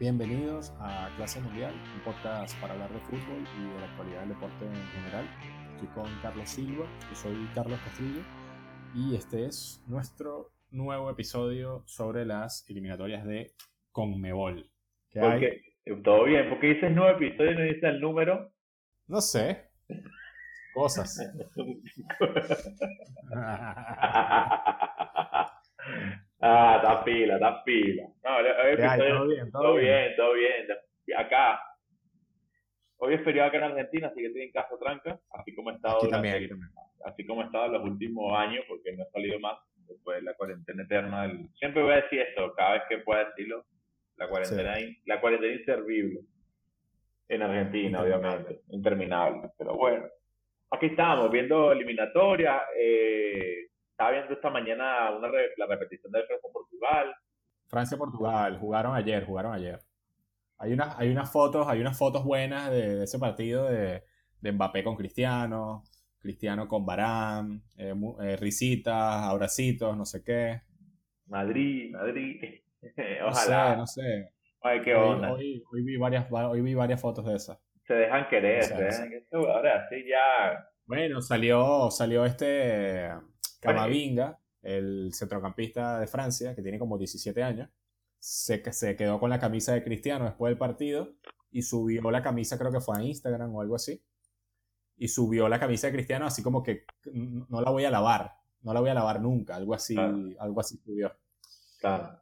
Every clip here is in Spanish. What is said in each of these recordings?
Bienvenidos a Clase Mundial, un podcast para hablar de fútbol y de la actualidad del deporte en general. Estoy con Carlos Silva, yo soy Carlos Castillo y este es nuestro nuevo episodio sobre las eliminatorias de Conmebol. ¿Qué hay? Todo bien, ¿por qué dices nuevo episodio y no dices el número? No sé. Cosas. Ah, está pila, está pila. No, hoy todo bien, todo, bien, todo bien. Acá, hoy es feriado acá en Argentina, así que estoy en casa tranca, así como he estado, así como he estado en los últimos años, porque no he salido más después de la cuarentena eterna. Del... Siempre voy a decir esto, cada vez que pueda decirlo, la cuarentena, la cuarentena inservible en Argentina, obviamente, interminable, pero bueno. Aquí estamos, viendo eliminatoria, eh, estaba viendo esta mañana una la repetición de Francia-Portugal. Francia-Portugal, jugaron ayer, jugaron ayer. Hay unas, hay unas fotos, hay unas fotos buenas de, ese partido de, de, Mbappé con Cristiano, Cristiano con Barán, eh, eh, risitas, abracitos, no sé qué. Madrid, Madrid. Ojalá. No sé, no sé. Ay, qué onda. Hoy, vi varias, hoy vi varias fotos de esas. Se dejan querer, se dejan Ahora sí ya. Bueno, salió, salió este Camavinga, el centrocampista de Francia, que tiene como 17 años, se, se quedó con la camisa de Cristiano después del partido y subió la camisa, creo que fue a Instagram o algo así, y subió la camisa de Cristiano así como que no la voy a lavar, no la voy a lavar nunca, algo así, algo así subió.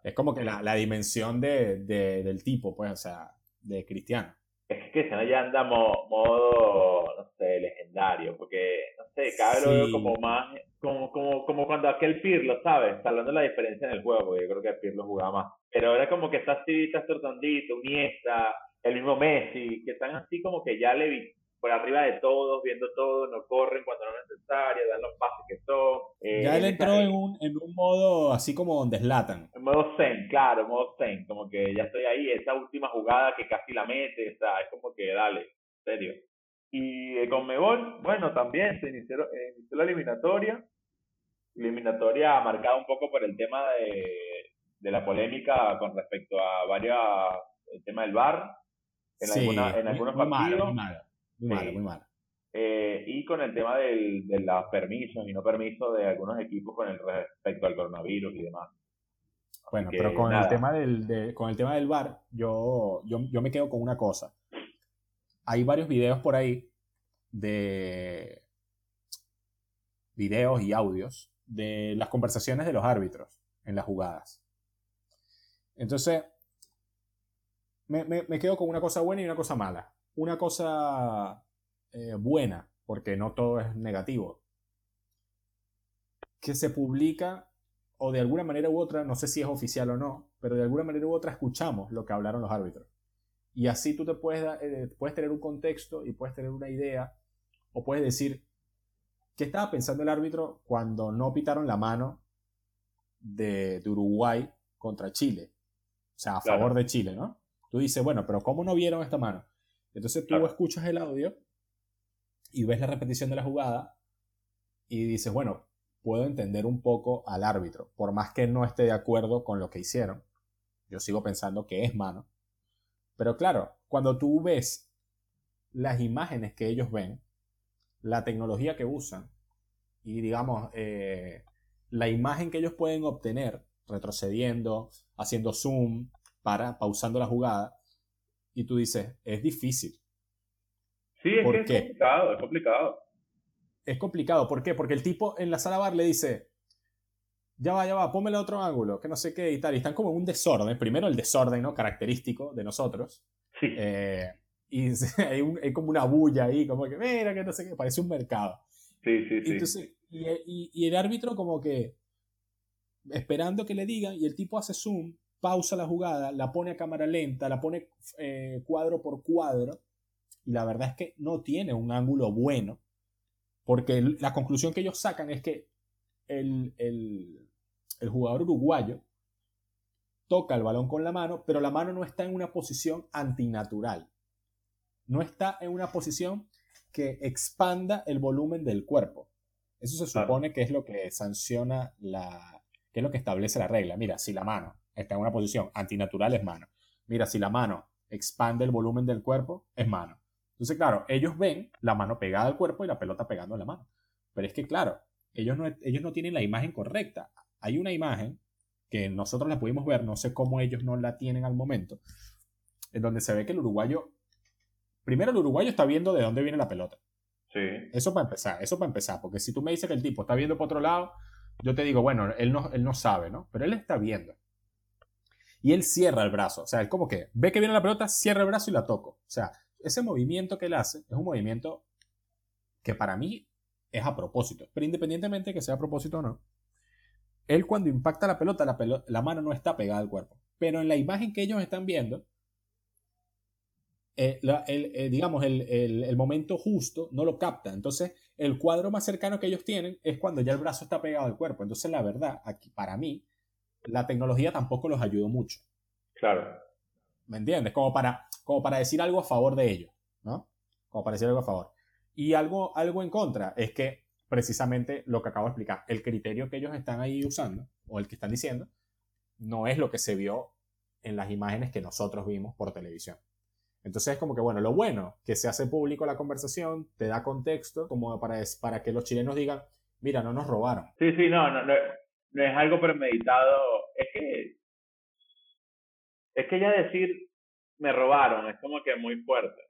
Es como que la, dimensión de, del tipo, pues, o sea, de Cristiano. Es que se ya anda modo, no sé, legendario, porque, sé, cada vez lo veo como más como, como, como cuando aquel Pirlo, ¿sabes? Está hablando de la diferencia en el juego, yo creo que Pirlo jugaba más. Pero era como que está así, está Tortondito, el mismo Messi, que están así como que ya le por arriba de todos, viendo todo, no corren cuando no es necesario, dan los pases que son. Eh, ya él entró en un, en un modo así como donde eslatan. En modo zen, claro, en modo zen, como que ya estoy ahí, esa última jugada que casi la mete, o sea, es como que dale, en serio. Y con Mebol, bueno, también se inició, eh, inició la eliminatoria, eliminatoria marcada un poco por el tema de, de la polémica con respecto a varios, el tema del VAR, en, en algunos partidos. muy malo, muy malo. Eh, y con el tema del, de los permisos y no permisos de algunos equipos con el respecto al coronavirus y demás. Bueno, pero con el, tema del, con el tema del VAR, yo, yo, yo me quedo con una cosa. Hay varios videos por ahí de videos y audios de las conversaciones de los árbitros en las jugadas. Entonces, me, quedo con una cosa buena y una cosa mala. Una cosa eh, buena, porque no todo es negativo, que se publica o de alguna manera u otra, no sé si es oficial o no, pero de alguna manera u otra escuchamos lo que hablaron los árbitros. Y así tú te puedes, eh, puedes tener un contexto y puedes tener una idea, o puedes decir, ¿Qué estaba pensando el árbitro cuando no pitaron la mano de, Uruguay contra Chile? O sea, a favor de Chile, ¿no? Tú dices, bueno, pero ¿cómo no vieron esta mano? Entonces tú escuchas el audio y ves la repetición de la jugada y dices, bueno, puedo entender un poco al árbitro, por más que no esté de acuerdo con lo que hicieron. Yo sigo pensando que es mano. Pero claro, cuando tú ves las imágenes que ellos ven, la tecnología que usan y, digamos, eh, la imagen que ellos pueden obtener retrocediendo, haciendo zoom, para, pausando la jugada, y tú dices, es difícil. Sí, es, ¿Por es complicado, es complicado. Es complicado, ¿por qué? Porque el tipo en la sala bar le dice, ya va, ya va, pónmelo otro ángulo, que no sé qué y tal. Y están como en un desorden. Primero el desorden, ¿no? Característico de nosotros. Sí. Eh, y hay, como una bulla ahí, como que, mira, que no sé qué, parece un mercado. Sí, sí, sí. y, el árbitro como que esperando que le digan, y el tipo hace zoom, pausa la jugada, la pone a cámara lenta, la pone eh, cuadro por cuadro, y la verdad es que no tiene un ángulo bueno, porque la conclusión que ellos sacan es que el, el, el jugador uruguayo toca el balón con la mano, pero la mano no está en una posición antinatural no está en una posición que expanda el volumen del cuerpo. Eso se supone que es lo que sanciona la, que es lo que establece la regla. Mira, si la mano está en una posición antinatural es mano. mira, si la mano expande el volumen del cuerpo, es mano. Entonces, claro, ellos ven la mano pegada al cuerpo y la pelota pegando en la mano. Pero es que, claro, ellos no, ellos no tienen la imagen correcta. Hay una imagen que nosotros la pudimos ver, no sé cómo ellos no la tienen al momento, en donde se ve que el uruguayo, primero el uruguayo está viendo de dónde viene la pelota. Sí. Eso para empezar, eso para empezar, porque si tú me dices que el tipo está viendo por otro lado, yo te digo, bueno, él no, él no sabe, ¿no? Pero él está viendo. Y él cierra el brazo, o sea, él como que ve que viene la pelota, cierra el brazo y la toco. O sea, ese movimiento que él hace es un movimiento que para mí es a propósito. Pero independientemente de que sea a propósito o no, él cuando impacta la pelota, la, la mano no está pegada al cuerpo. Pero en la imagen que ellos están viendo, eh, el, eh, digamos, el, el, momento justo no lo capta. Entonces, el cuadro más cercano que ellos tienen es cuando ya el brazo está pegado al cuerpo. Entonces, la verdad, aquí, para mí, la tecnología tampoco los ayudó mucho. Claro. ¿Me entiendes? Como para, como para decir algo a favor de ellos, ¿no? Como para decir algo a favor. Y algo, algo en contra es que precisamente lo que acabo de explicar, el criterio que ellos están ahí usando, o el que están diciendo, no es lo que se vio en las imágenes que nosotros vimos por televisión. Entonces es como que, bueno, lo bueno, que se hace público la conversación, te da contexto como para, para que los chilenos digan, mira, no nos robaron. Sí, sí, no, no, no, no es algo premeditado, es que, es que ya decir, me robaron, es como que muy fuerte.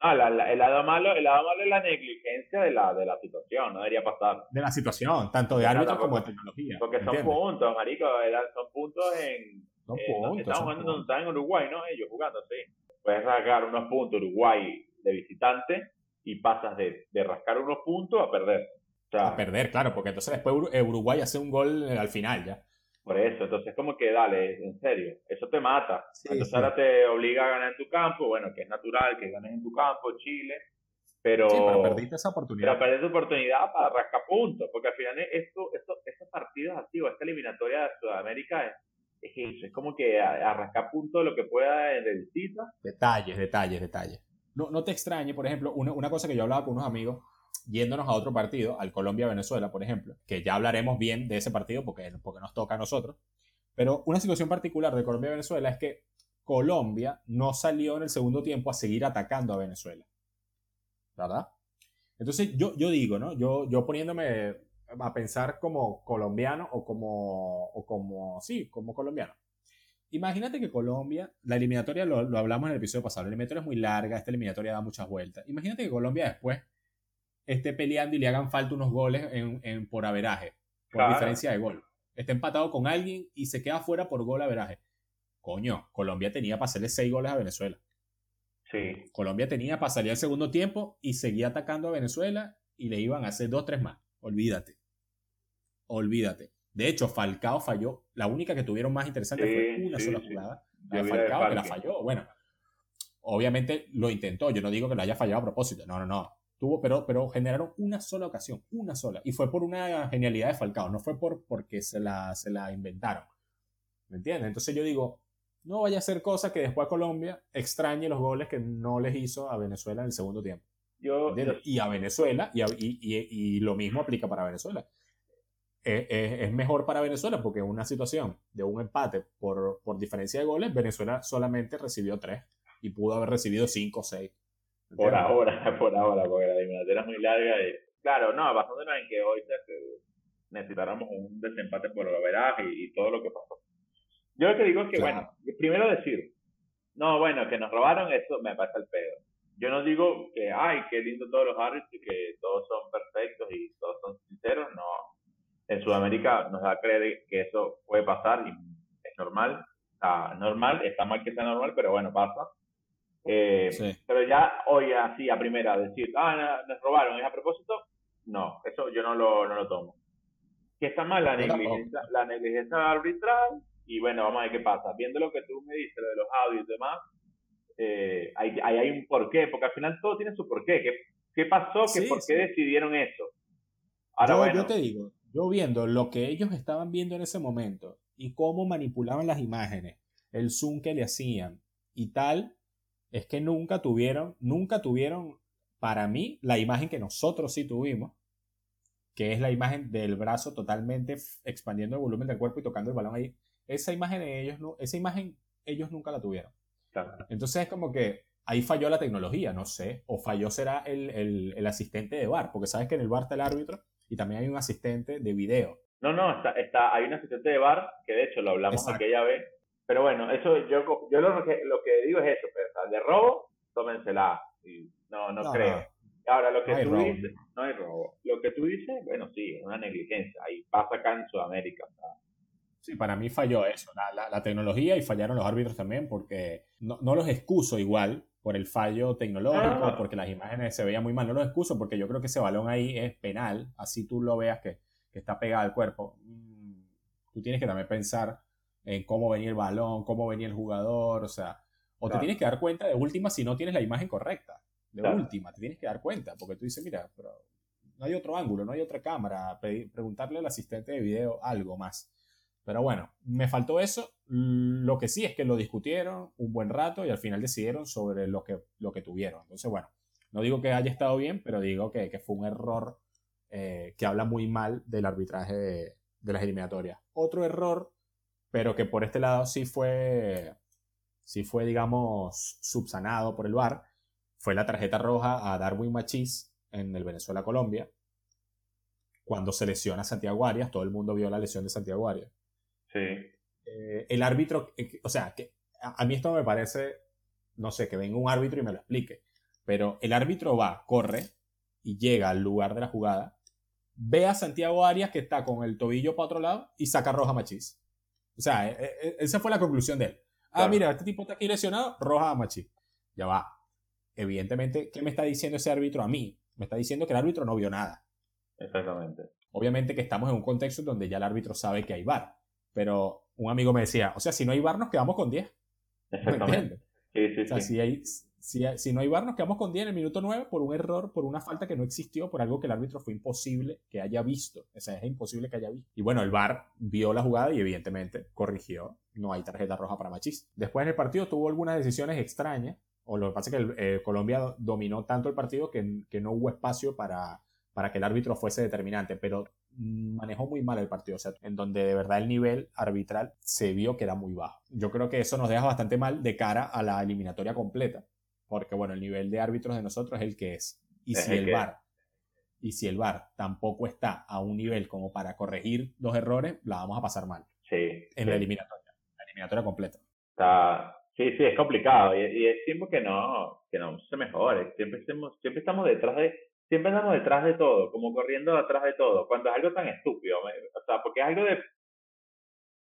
Ah, la, el, lado malo, el lado malo es la negligencia de la, de la situación, no debería pasar. De la situación, tanto de árbitro como de tecnología. Porque son puntos, marico, son puntos en... Son puntos. Estamos jugando donde están en Uruguay, ¿no? Ellos jugando, sí. Puedes rascar unos puntos Uruguay de visitante y pasas de, de rascar unos puntos a perder. a perder, claro, porque entonces después Uruguay hace un gol al final ya. Por eso, entonces como que dale, en serio, eso te mata. entonces ahora te obliga a ganar en tu campo, bueno, que es natural que ganes en tu campo, Chile, pero... Sí, pero perdiste esa oportunidad. Pero perdiste oportunidad para rascar puntos, porque al final esto, esto, estos partidos o esta eliminatoria de Sudamérica es, es eso, es como que a, rascar puntos lo que pueda de visita. Detalles, detalles, detalles. No, no te extrañe, por ejemplo, una, una cosa que yo hablaba con unos amigos, yéndonos a otro partido, al Colombia-Venezuela, por ejemplo, que ya hablaremos bien de ese partido porque, porque nos toca a nosotros. Pero una situación particular de Colombia-Venezuela es que Colombia no salió en el segundo tiempo a seguir atacando a Venezuela. ¿Verdad? Entonces yo, yo digo, ¿no? Yo, yo poniéndome a pensar como colombiano o como, o como, sí, como colombiano. Imagínate que Colombia, la eliminatoria lo, lo hablamos en el episodio pasado, la eliminatoria es muy larga, esta eliminatoria da muchas vueltas. Imagínate que Colombia después esté peleando y le hagan falta unos goles en, en por averaje, por diferencia de gol. Está empatado con alguien y se queda fuera por gol averaje. Coño, Colombia tenía para hacerle seis goles a Venezuela. Sí. Colombia tenía para salir al segundo tiempo y seguía atacando a Venezuela y le iban a hacer dos, tres más. Olvídate. Olvídate. De hecho, Falcao falló. La única que tuvieron más interesante fue una sola jugada. La de Falcao que la falló. Bueno, obviamente lo intentó. Yo no digo que lo haya fallado a propósito. No, no, no. Tuvo, pero, pero generaron una sola ocasión, una sola. Y fue por una genialidad de Falcao, no fue por, porque se la, se la inventaron. ¿Me entiendes? Entonces yo digo, no vaya a ser cosa que después Colombia extrañe los goles que no les hizo a Venezuela en el segundo tiempo. Yo, y a Venezuela, y, y, y, lo mismo aplica para Venezuela. Es, es, mejor para Venezuela porque en una situación de un empate por, por diferencia de goles, Venezuela solamente recibió tres y pudo haber recibido cinco o seis. Por ahora, por ahora, porque la eliminatoria es muy larga. Y, claro, no, basándonos en que hoy necesitáramos un desempate por el veraje y, todo lo que pasó. Yo lo que digo es que, bueno, primero decir, no, bueno, que nos robaron, eso me pasa el pedo. Yo no digo que, ay, qué lindo todos los árbitros y que todos son perfectos y todos son sinceros, no. En Sudamérica nos da a creer que eso puede pasar y es normal. Está normal, está mal que sea normal, pero bueno, pasa. Eh, pero ya hoy así a primera decir, ah, nos robaron, ¿es a propósito? No, eso yo no lo, no lo tomo. Que está mal la negligencia, la negligencia arbitral y bueno, vamos a ver qué pasa. Viendo lo que tú me dices, lo de los audios y demás, eh, ahí, hay un porqué, porque al final todo tiene su porqué. ¿Qué, qué pasó? ¿Qué, ¿Por qué decidieron eso? Ahora, yo, bueno, yo te digo, yo viendo lo que ellos estaban viendo en ese momento y cómo manipulaban las imágenes, el zoom que le hacían y tal, es que nunca tuvieron, nunca tuvieron, para mí, la imagen que nosotros sí tuvimos, que es la imagen del brazo totalmente expandiendo el volumen del cuerpo y tocando el balón ahí. Esa imagen de ellos, no, esa imagen ellos nunca la tuvieron. Entonces es como que ahí falló la tecnología, no sé, o falló será el, el, el, asistente de bar, porque sabes que en el bar está el árbitro y también hay un asistente de video. No, no, está, está hay un asistente de bar, que de hecho lo hablamos aquella vez, pero bueno, eso yo, yo lo, que, lo que digo es eso, pero, pues, de robo, tómensela, y no, no, creo. Ahora, lo que tú dices, no hay robo. Lo que tú dices, bueno, sí, es una negligencia, ahí pasa acá en Sudamérica. Sí, para mí falló eso, la, la, tecnología y fallaron los árbitros también, porque no, no los excuso igual, por el fallo tecnológico, ah. porque las imágenes se veían muy mal. No lo excuso porque yo creo que ese balón ahí es penal, así tú lo veas que, que está pegado al cuerpo. Mm, tú tienes que también pensar en cómo venía el balón, cómo venía el jugador, o sea, o te tienes que dar cuenta de última si no tienes la imagen correcta. De última, te tienes que dar cuenta, porque tú dices, mira, pero no hay otro ángulo, no hay otra cámara, preguntarle al asistente de video algo más. Pero bueno, me faltó eso. Lo que sí es que lo discutieron un buen rato y al final decidieron sobre lo que, lo que tuvieron. Entonces, bueno, no digo que haya estado bien, pero digo que, que fue un error eh, que habla muy mal del arbitraje de, las eliminatorias. Otro error, pero que por este lado sí fue, sí fue, digamos, subsanado por el VAR, fue la tarjeta roja a Darwin Machís en el Venezuela-Colombia. Cuando se lesiona Santiago Arias, todo el mundo vio la lesión de Santiago Arias Sí. Eh, el árbitro, eh, o sea, que a, mí esto me parece, no sé, que venga un árbitro y me lo explique, pero el árbitro va, corre y llega al lugar de la jugada, ve a Santiago Arias que está con el tobillo para otro lado y saca roja Machís. O sea, e, e, esa fue la conclusión de él. Ah, mira, este tipo está aquí lesionado, roja a Machís. Ya va. Evidentemente, ¿qué me está diciendo ese árbitro a mí? Me está diciendo que el árbitro no vio nada. Exactamente. Obviamente que estamos en un contexto donde ya el árbitro sabe que hay VAR. Pero un amigo me decía, o sea, si no hay bar nos quedamos con 10. Exactamente. Sí, sí, o sea, Si, hay, si, no hay bar nos quedamos con 10 en el minuto 9 por un error, por una falta que no existió, por algo que el árbitro fue imposible que haya visto. O sea, es imposible que haya visto. Y bueno, el bar vio la jugada y evidentemente corrigió. No hay tarjeta roja para Machís. Después en el partido tuvo algunas decisiones extrañas. O lo que pasa es que eh, Colombia dominó tanto el partido que, que no hubo espacio para, para que el árbitro fuese determinante, pero manejó muy mal el partido, o sea, en donde de verdad el nivel arbitral se vio que era muy bajo. Yo creo que eso nos deja bastante mal de cara a la eliminatoria completa, porque bueno, el nivel de árbitros de nosotros es el que es. Y si el, VAR y si el VAR tampoco está a un nivel como para corregir los errores, la vamos a pasar mal. Sí. En la eliminatoria, la eliminatoria completa. Está, sí, sí, es complicado y, y, es tiempo que no, que no se mejore. Siempre estamos, siempre estamos detrás de, siempre andamos detrás de todo, como corriendo detrás de todo, cuando es algo tan estúpido, o sea, porque es algo de...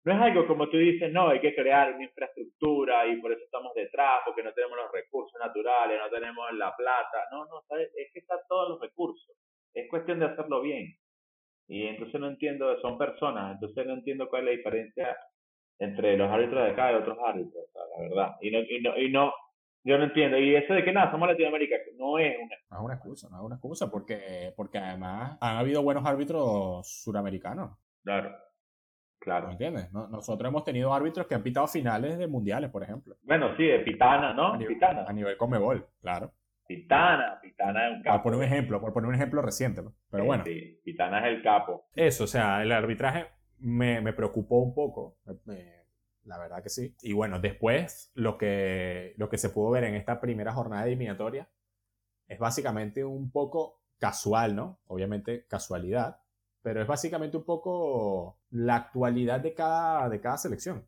No es algo como tú dices, no, hay que crear una infraestructura y por eso estamos detrás, porque no tenemos los recursos naturales, no tenemos la plata, no, no, es que están todos los recursos, es cuestión de hacerlo bien. Y entonces no entiendo, son personas, entonces no entiendo cuál es la diferencia entre los árbitros de acá y otros árbitros, la verdad. Y no, y no, y no, yo no entiendo. Y eso de que nada, somos Latinoamérica, no es una No es una excusa, no es una excusa, porque, porque además han habido buenos árbitros suramericanos. Claro. Claro. ¿Me entiendes? nosotros hemos tenido árbitros que han pitado finales de mundiales, por ejemplo. Bueno, sí, de Pitana, ¿no? A nivel, Pitana. A nivel Comebol, claro. Pitana, Pitana es un capo. Por poner un ejemplo, por poner un ejemplo reciente, pero bueno. Sí, Pitana es el capo. Eso, o sea, el arbitraje me, me preocupó un poco. Me, la verdad que sí. Y bueno, después lo que, lo que se pudo ver en esta primera jornada de eliminatoria es básicamente un poco casual, ¿no? Obviamente casualidad, pero es básicamente un poco la actualidad de cada, de cada selección.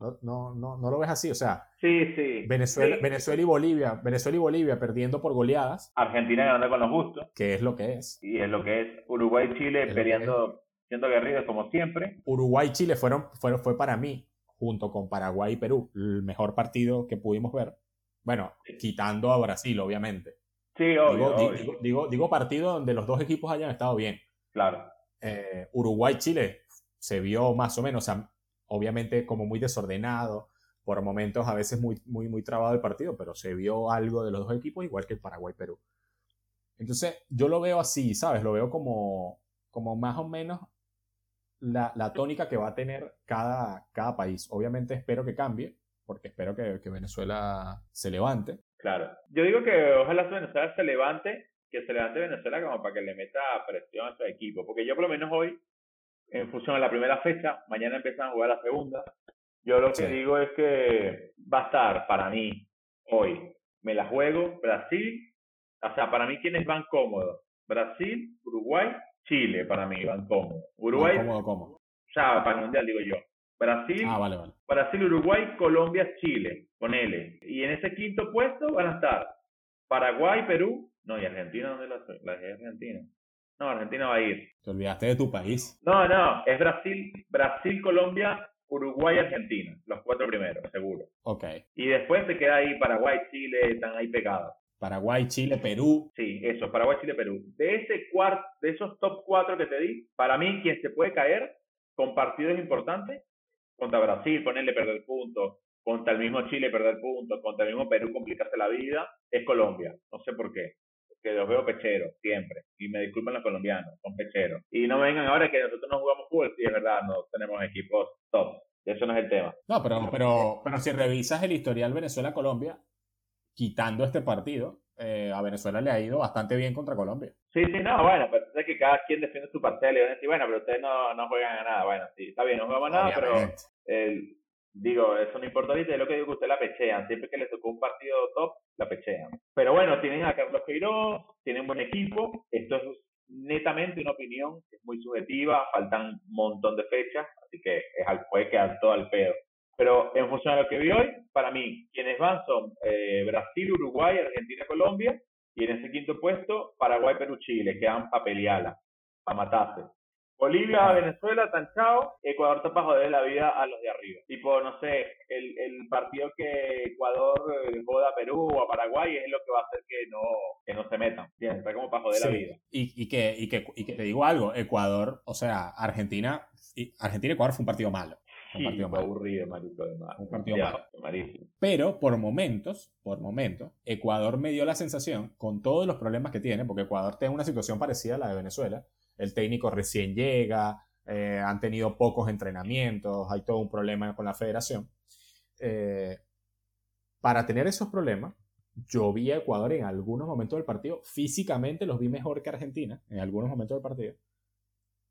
No, no, no, no lo ves así, o sea, sí, sí, Venezuela, Venezuela y Bolivia, Venezuela y Bolivia perdiendo por goleadas. Argentina ganando con los gustos. Que es lo que es. Y es lo que es. Uruguay y Chile peleando, siendo guerridos como siempre. Uruguay y Chile fueron, fueron, fue para mí junto con Paraguay y Perú, el mejor partido que pudimos ver. Bueno, quitando a Brasil, obviamente. Sí, obvio digo, Digo, partido donde los dos equipos hayan estado bien. Claro. Eh, Uruguay-Chile se vio más o menos, obviamente como muy desordenado, por momentos a veces muy, muy, muy trabado el partido, pero se vio algo de los dos equipos, igual que el Paraguay-Perú. Entonces, yo lo veo así, ¿sabes? Lo veo como, como más o menos la, la, tónica que va a tener cada, cada país. Obviamente espero que cambie, porque espero que, que, Venezuela se levante. Claro. Yo digo que ojalá Venezuela se levante, que se levante Venezuela como para que le meta presión a su equipo. Porque yo por lo menos hoy, en función de la primera fecha, mañana empiezan a jugar la segunda. Yo lo que digo es que va a estar para mí hoy, me la juego, Brasil, o sea, para mí quienes van cómodos, Brasil, Uruguay, Chile, para mí van cómodos. Uruguay, cómodo, cómodo. O sea, para el mundial digo yo. Brasil, ah, vale, vale. Brasil, Uruguay, Colombia, Chile, con L. Y en ese quinto puesto van a estar Paraguay, Perú, no, y Argentina, ¿dónde la, la Argentina? No, Argentina va a ir. Te olvidaste de tu país. No, no, es Brasil, Brasil, Colombia, Uruguay, Argentina, los cuatro primeros, seguro. Ok. Y después se queda ahí Paraguay, Chile, están ahí pegados. Paraguay, Chile, Perú. Sí, eso, Paraguay, Chile, Perú. De ese cuarto, de esos top cuatro que te di, para mí quien se puede caer con partidos importantes, contra Brasil, ponerle perder puntos, contra el mismo Chile perder puntos, contra el mismo Perú complicarse la vida, es Colombia. No sé por qué que los veo pecheros, siempre. Y me disculpan los colombianos, son pecheros. Y no vengan ahora que nosotros no jugamos fútbol, sí, es verdad, no tenemos equipos top. Eso no es el tema. No, pero, pero, pero si revisas el historial Venezuela-Colombia, quitando este partido, eh, a Venezuela le ha ido bastante bien contra Colombia. Sí, sí, no, bueno, pero es que cada quien defiende su parcela y van a decir, bueno, pero ustedes no, no juegan a nada. Bueno, sí, está bien, no jugamos a nada, pero el, Digo, eso no importa ahorita, es lo que digo que usted la pechean. Siempre que le tocó un partido top, la pechean. Pero bueno, tienen a Carlos Queiroz, tienen buen equipo. Esto es netamente una opinión, es muy subjetiva, faltan un montón de fechas, así que puede quedar todo al pedo. Pero en función de lo que vi hoy, para mí, quienes van son eh, Brasil, Uruguay, Argentina, Colombia, y en ese quinto puesto, Paraguay, Perú, Chile, quedan para pelearla, para matarse. Bolivia, Venezuela, Tanchao, Ecuador está para joder la vida a los de arriba. Tipo, no sé, el, el partido que Ecuador eh, joda a Perú o a Paraguay es lo que va a hacer que no, que no se metan. Está como para joder la vida. Y, y, que, y, que, y que te digo algo, Ecuador, o sea, Argentina, Argentina-Ecuador fue un partido malo. Un partido malo. aburrido, marico, Un partido malo. Pero por momentos, por momentos, Ecuador me dio la sensación, con todos los problemas que tiene, porque Ecuador tiene una situación parecida a la de Venezuela, el técnico recién llega, eh, han tenido pocos entrenamientos, hay todo un problema con la federación. Eh, para tener esos problemas, yo vi a Ecuador en algunos momentos del partido, físicamente los vi mejor que Argentina, en algunos momentos del partido,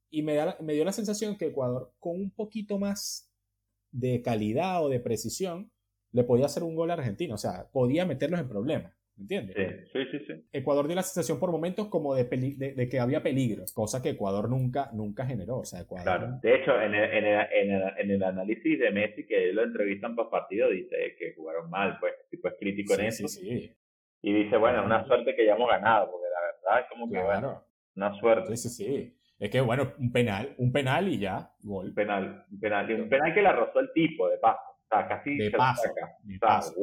y me, me dio la sensación que Ecuador, con un poquito más de calidad o de precisión, le podía hacer un gol a Argentina, o sea, podía meterlos en problemas. ¿Me entiendes? Sí, sí, sí, Ecuador dio la sensación por momentos como de, de, que había peligro, cosa que Ecuador nunca, nunca generó. O sea, Ecuador... Claro. De hecho, en el, en, el, en, el, en el análisis de Messi, que lo entrevistan por partido, dice que jugaron mal, pues, tipo es crítico en eso. Sí, sí. Y dice, bueno, una suerte que ya hemos ganado, porque la verdad es como que, bueno, una suerte. Sí, sí, sí. Es que, bueno, un penal, un penal y ya, gol. Un penal, un penal, un penal que la rozó el tipo, de paso de paso.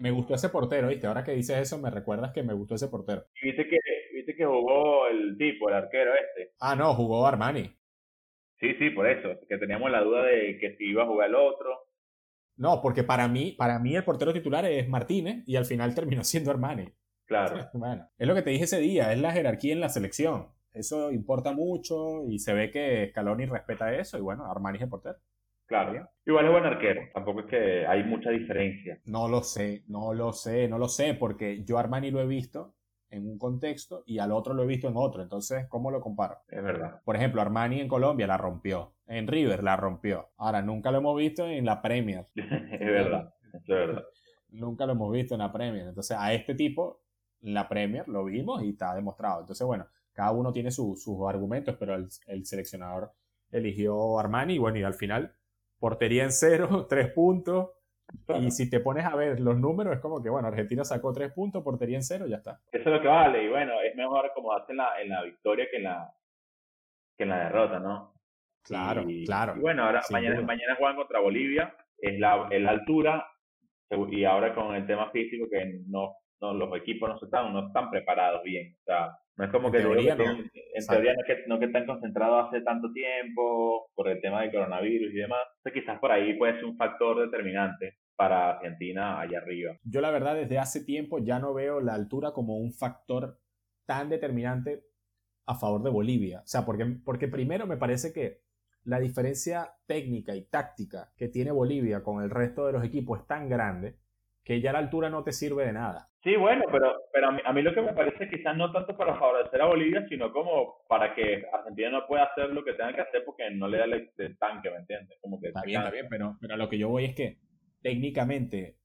me, gustó ese portero, ¿viste? Ahora que dices eso, me recuerdas que me gustó ese portero. ¿Y viste que, viste que jugó el tipo, el arquero este? Ah, no, jugó Armani. Sí, sí, por eso, que teníamos la duda de que si iba a jugar el otro. No, porque para mí, para mí el portero titular es Martínez y al final terminó siendo Armani. Claro. Bueno, es lo que te dije ese día, es la jerarquía en la selección. Eso importa mucho y se ve que Scaloni respeta eso y bueno, Armani es el portero. Claro. Igual es buen arquero. Tampoco es que hay mucha diferencia. No lo sé, no lo sé, no lo sé, porque yo Armani lo he visto en un contexto y al otro lo he visto en otro. Entonces, ¿cómo lo comparo? Es verdad. Por ejemplo, Armani en Colombia la rompió. En River la rompió. Ahora, nunca lo hemos visto en la Premier. es verdad, es verdad. nunca lo hemos visto en la Premier. Entonces, a este tipo, en la Premier lo vimos y está demostrado. Entonces, bueno, cada uno tiene sus argumentos, pero el, el seleccionador eligió Armani y bueno, y al final portería en cero, tres puntos. Y si te pones a ver los números, es como que, bueno, Argentina sacó tres puntos, portería en cero, ya está. Eso es lo que vale. Y bueno, es mejor como hace en la, en la victoria que en la, que en la derrota, ¿no? Claro, claro. Y bueno, ahora mañana, mañana juegan contra Bolivia, es la, la altura, y ahora con el tema físico que no, no los equipos no están, no están preparados bien. O sea, no es como que, teoría, no. en teoría no es que, no que están concentrados hace tanto tiempo por el tema del coronavirus y demás. Entonces quizás por ahí puede ser un factor determinante para Argentina allá arriba. Yo la verdad desde hace tiempo ya no veo la altura como un factor tan determinante a favor de Bolivia. O sea, porque, porque primero me parece que la diferencia técnica y táctica que tiene Bolivia con el resto de los equipos es tan grande que ya la altura no te sirve de nada. Sí, bueno, pero, pero a, mí, lo que me parece quizás no tanto para favorecer a Bolivia, sino como para que Argentina no pueda hacer lo que tenga que hacer porque no le da el, tanque, ¿me entiendes? Como que está bien, está bien, pero, pero a lo que yo voy es que técnicamente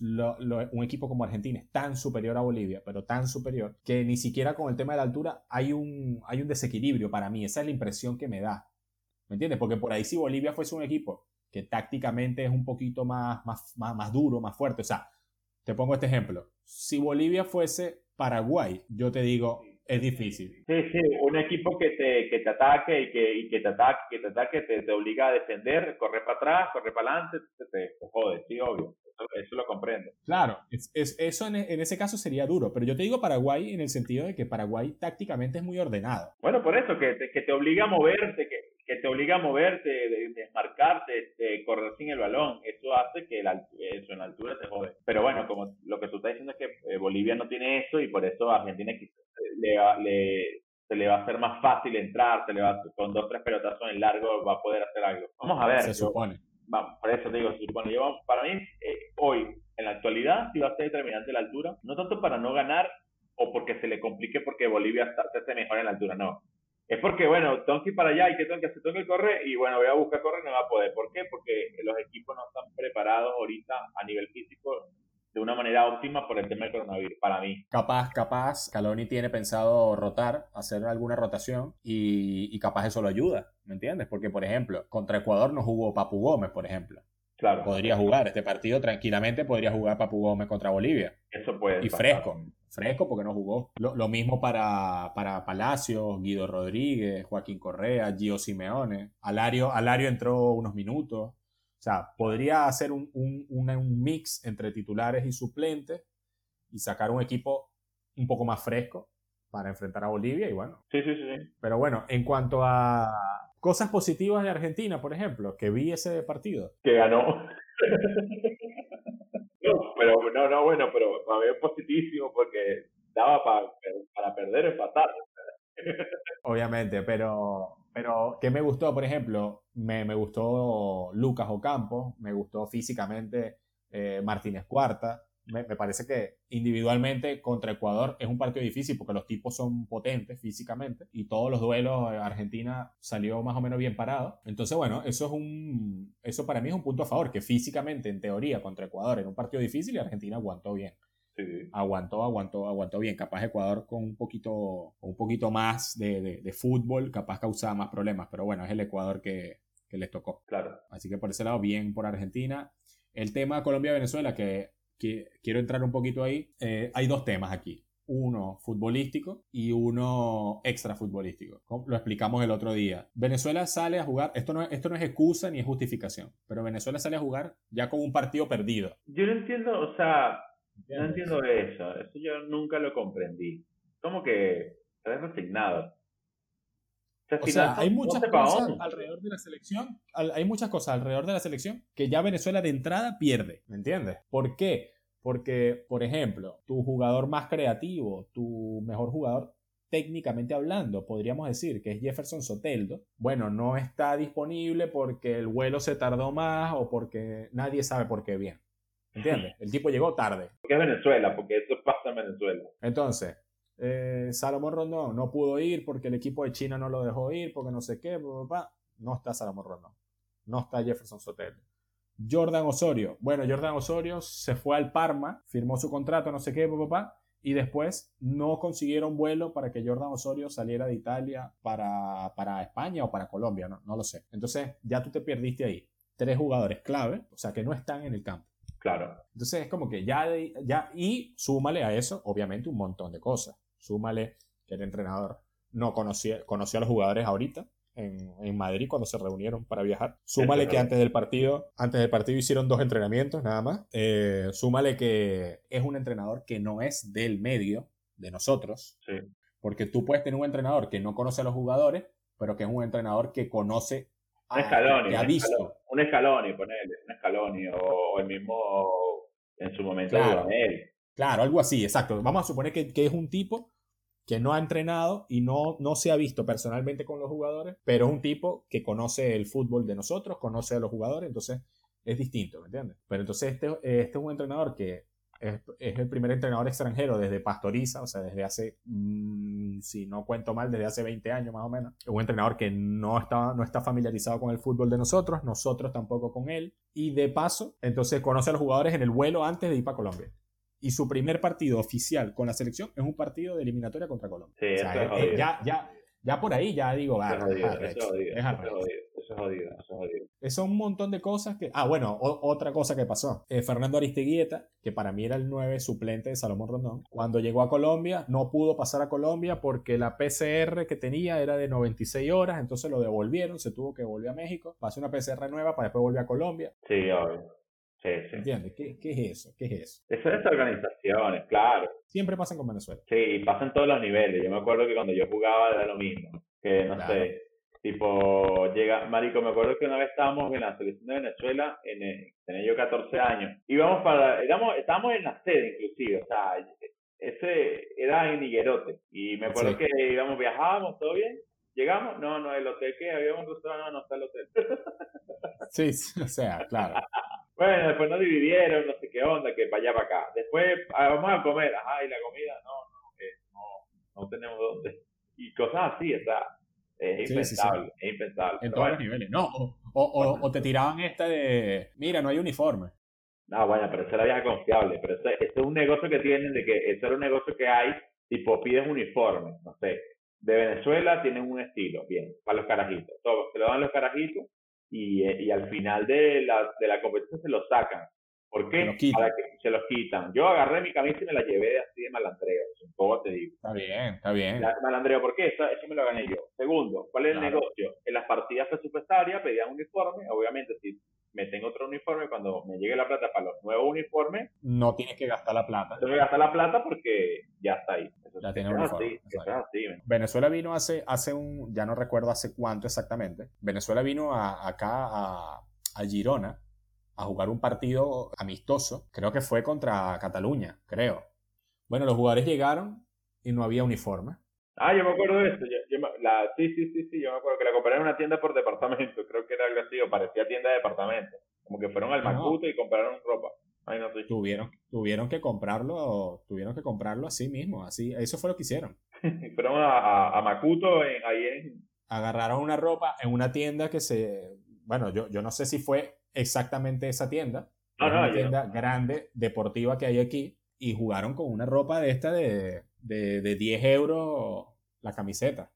un equipo como Argentina es tan superior a Bolivia, pero tan superior, que ni siquiera con el tema de la altura hay un, hay un desequilibrio para mí. Esa es la impresión que me da. ¿Me entiendes? Porque por ahí si Bolivia fuese un equipo que tácticamente es un poquito más, más, más, duro, más fuerte. O sea, te pongo este ejemplo. Si Bolivia fuese Paraguay, yo te digo, es difícil. Sí, sí, un equipo que te, que te ataque y que, y que te ataque, que te ataque, te, obliga a defender, correr para atrás, correr para adelante, te, te, jode, sí, obvio. Eso, lo comprendo. Claro, es, eso en, en, ese caso sería duro, pero yo te digo Paraguay en el sentido de que Paraguay tácticamente es muy ordenado. Bueno, por eso, que te, que te obliga a moverte, que, que te obliga a moverte, desmarcarte, de correr sin el balón. Eso hace que la, eso en altura te jode. Pero bueno, como lo que tú estás diciendo es que eh, Bolivia no tiene eso y por eso Argentina le, le, se le va a hacer más fácil entrar, se le va con dos tres pelotazos en largo va a poder hacer algo. Vamos a ver. Se supone. Vamos, por eso digo, se supone. Yo, para mí, eh, hoy, en la actualidad, sí va a ser determinante la altura. No tanto para no ganar o porque se le complique porque Bolivia se hace mejor en la altura, no es porque, bueno, tengo que para allá y que tengo que hacer, tengo que correr y bueno, voy a buscar correr, no va a poder. ¿Por qué? Porque los equipos no están preparados ahorita a nivel físico de una manera óptima por el tema del coronavirus, para mí. Capaz, capaz, Caloni tiene pensado rotar, hacer alguna rotación y, y capaz eso lo ayuda, ¿me entiendes? Porque, por ejemplo, contra Ecuador no jugó Papu Gómez, por ejemplo. Claro. Podría jugar este partido tranquilamente, podría jugar Papu Gómez contra Bolivia. Eso puede. Y fresco, fresco porque no jugó. Lo, mismo para, para Palacios, Guido Rodríguez, Joaquín Correa, Gio Simeone. Alario, Alario entró unos minutos. O sea, podría hacer un, un, un, mix entre titulares y suplentes y sacar un equipo un poco más fresco para enfrentar a Bolivia y bueno. Sí, sí, sí. Pero bueno, en cuanto a, Cosas positivas de Argentina, por ejemplo, que vi ese partido. Que ganó. no, pero no, no, bueno, pero a ver positivísimo porque daba para, para perder empatar. Obviamente, pero, pero ¿qué me gustó? Por ejemplo, me, me gustó Lucas Ocampo, me gustó físicamente eh, Martínez Cuarta, me, parece que individualmente contra Ecuador es un partido difícil porque los tipos son potentes físicamente y todos los duelos eh, Argentina salió más o menos bien parado. Entonces, bueno, eso es un eso para mí es un punto a favor que físicamente en teoría contra Ecuador en un partido difícil y Argentina aguantó bien. Aguantó, aguantó, aguantó bien. Capaz Ecuador con un poquito, un poquito más de, de, fútbol, capaz causaba más problemas, pero bueno, es el Ecuador que, que les tocó. Claro. Así que por ese lado, bien por Argentina. El tema Colombia-Venezuela, que que quiero entrar un poquito ahí. Eh, hay dos temas aquí. Uno futbolístico y uno extra futbolístico. Lo explicamos el otro día. Venezuela sale a jugar, esto no, esto no es excusa ni es justificación, pero Venezuela sale a jugar ya con un partido perdido. Yo no entiendo, o sea, no entiendo eso. Eso yo nunca lo comprendí. Como que estás resignado. O sea, hay muchas cosas alrededor de la selección, hay muchas cosas alrededor de la selección que ya Venezuela de entrada pierde, ¿me entiendes? ¿Por qué? Porque, por ejemplo, tu jugador más creativo, tu mejor jugador técnicamente hablando, podríamos decir que es Jefferson Soteldo, bueno, no está disponible porque el vuelo se tardó más o porque nadie sabe por qué bien. ¿Entiendes? El tipo llegó tarde. Porque es Venezuela, porque eso pasa en Venezuela. Entonces, eh, Salomón Rondón no pudo ir porque el equipo de China no lo dejó ir, porque no sé qué, no está Salomón Rondón, no está Jefferson Sotelo. Jordan Osorio, bueno, Jordan Osorio se fue al Parma, firmó su contrato, no sé qué, papá, y después no consiguieron vuelo para que Jordan Osorio saliera de Italia para, para España o para Colombia, no, no lo sé. Entonces ya tú te perdiste ahí. Tres jugadores clave, o sea que no están en el campo. Claro. Entonces es como que ya, ya, y súmale a eso, obviamente, un montón de cosas. Súmale que el entrenador no conocía, conoció a los jugadores ahorita en, en, Madrid cuando se reunieron para viajar. Súmale que antes del partido, antes del partido hicieron dos entrenamientos nada más. Eh, súmale que es un entrenador que no es del medio de nosotros. Sí. Porque tú puedes tener un entrenador que no conoce a los jugadores, pero que es un entrenador que conoce un escalón, ha visto. Un escalón, ponele, un escalón, o, el mismo en su momento claro, Claro, algo así, exacto. Vamos a suponer que, que, es un tipo que no ha entrenado y no, no se ha visto personalmente con los jugadores, pero es un tipo que conoce el fútbol de nosotros, conoce a los jugadores, entonces es distinto, ¿me entiendes? Pero entonces este, este es un entrenador que es, el primer entrenador extranjero desde Pastoriza, o sea, desde hace, mm, si no cuento mal, desde hace 20 años más o menos. Un entrenador que no está, no está familiarizado con el fútbol de nosotros, nosotros tampoco con él. Y de paso, entonces conoce a los jugadores en el vuelo antes de ir para Colombia. Y su primer partido oficial con la selección es un partido de eliminatoria contra Colombia. Sí, o sea, ya, ya, ya por ahí ya digo, ah, es, es, eso es jodido, eso es jodido. Eso es un montón de cosas que... Ah, bueno, otra cosa que pasó. Eh, Fernando Aristeguieta, que para mí era el 9 suplente de Salomón Rondón, cuando llegó a Colombia no pudo pasar a Colombia porque la PCR que tenía era de 96 horas, entonces lo devolvieron, se tuvo que volver a México, pasó una PCR nueva para después volver a Colombia. Sí, obvio. Sí, sí. ¿Entiendes? ¿Qué, ¿Qué, es eso? ¿Qué es eso? Eso es organizaciones, claro. Siempre pasan con Venezuela. Sí, pasan todos los niveles. Yo me acuerdo que cuando yo jugaba era lo mismo. Que no sé, Tipo, llega, Marico, me acuerdo que una vez estábamos en la selección de Venezuela, en, tenía yo 14 años. Íbamos para, éramos, estábamos en la sede inclusive, o sea, ese era en Higuerote. Y me acuerdo que íbamos, viajábamos, todo bien. Llegamos, no, no, el hotel que habíamos restaurante, no, no está el hotel. sí, sí, o sea, claro. bueno, después nos dividieron, no sé qué onda, que para allá, para acá. Después, ah, vamos a comer, ajá, y la comida, no, no, eh, no, no tenemos dónde. Y cosas así, o sea, es impensable, es impensable. En todos los niveles. No, o, o, o, te tiraban esta de, mira, no hay uniforme. No, bueno, pero eso era vieja confiable. Pero eso, es un negocio que tienen de que eso era un negocio que hay, tipo, pides uniforme, no sé. De Venezuela tienen un estilo, bien, para los carajitos. Todo, se lo dan los carajitos y, eh, y al final de la, de la competencia se lo sacan. ¿Por qué? Para que se los quitan. Yo agarré mi camisa y me la llevé así de malandreo. ¿Cómo te digo? Está bien, está bien. malandreo, ¿por qué? Eso, me lo gané yo. Segundo, ¿cuál es el negocio? En las partidas presupuestarias pedían uniforme. Obviamente, si meten otro uniforme, cuando me llegue la plata para los nuevos uniformes. No tienes que gastar la plata. No tienes que gastar la plata porque ya está ahí. ya tiene uniforme. Venezuela vino hace, hace un. Ya no recuerdo hace cuánto exactamente. Venezuela vino acá a, a Girona a jugar un partido amistoso, creo que fue contra Cataluña, creo. Bueno, los jugadores llegaron y no había uniforme. Ah, yo me acuerdo de eso. la, sí, sí, sí, sí, yo me acuerdo que la compraron en una tienda por departamento. Creo que era algo así, parecía tienda de departamento. Como que fueron al Macuto y compraron ropa. Ay, no, tuvieron, tuvieron que comprarlo, tuvieron que comprarlo así mismo, así, eso fue lo que hicieron. fueron a, a, Macuto ahí en... Agarraron una ropa en una tienda que se, bueno, yo, yo no sé si fue exactamente esa tienda. una tienda grande, deportiva que hay aquí. Y jugaron con una ropa de esta de, de, 10 euros la camiseta.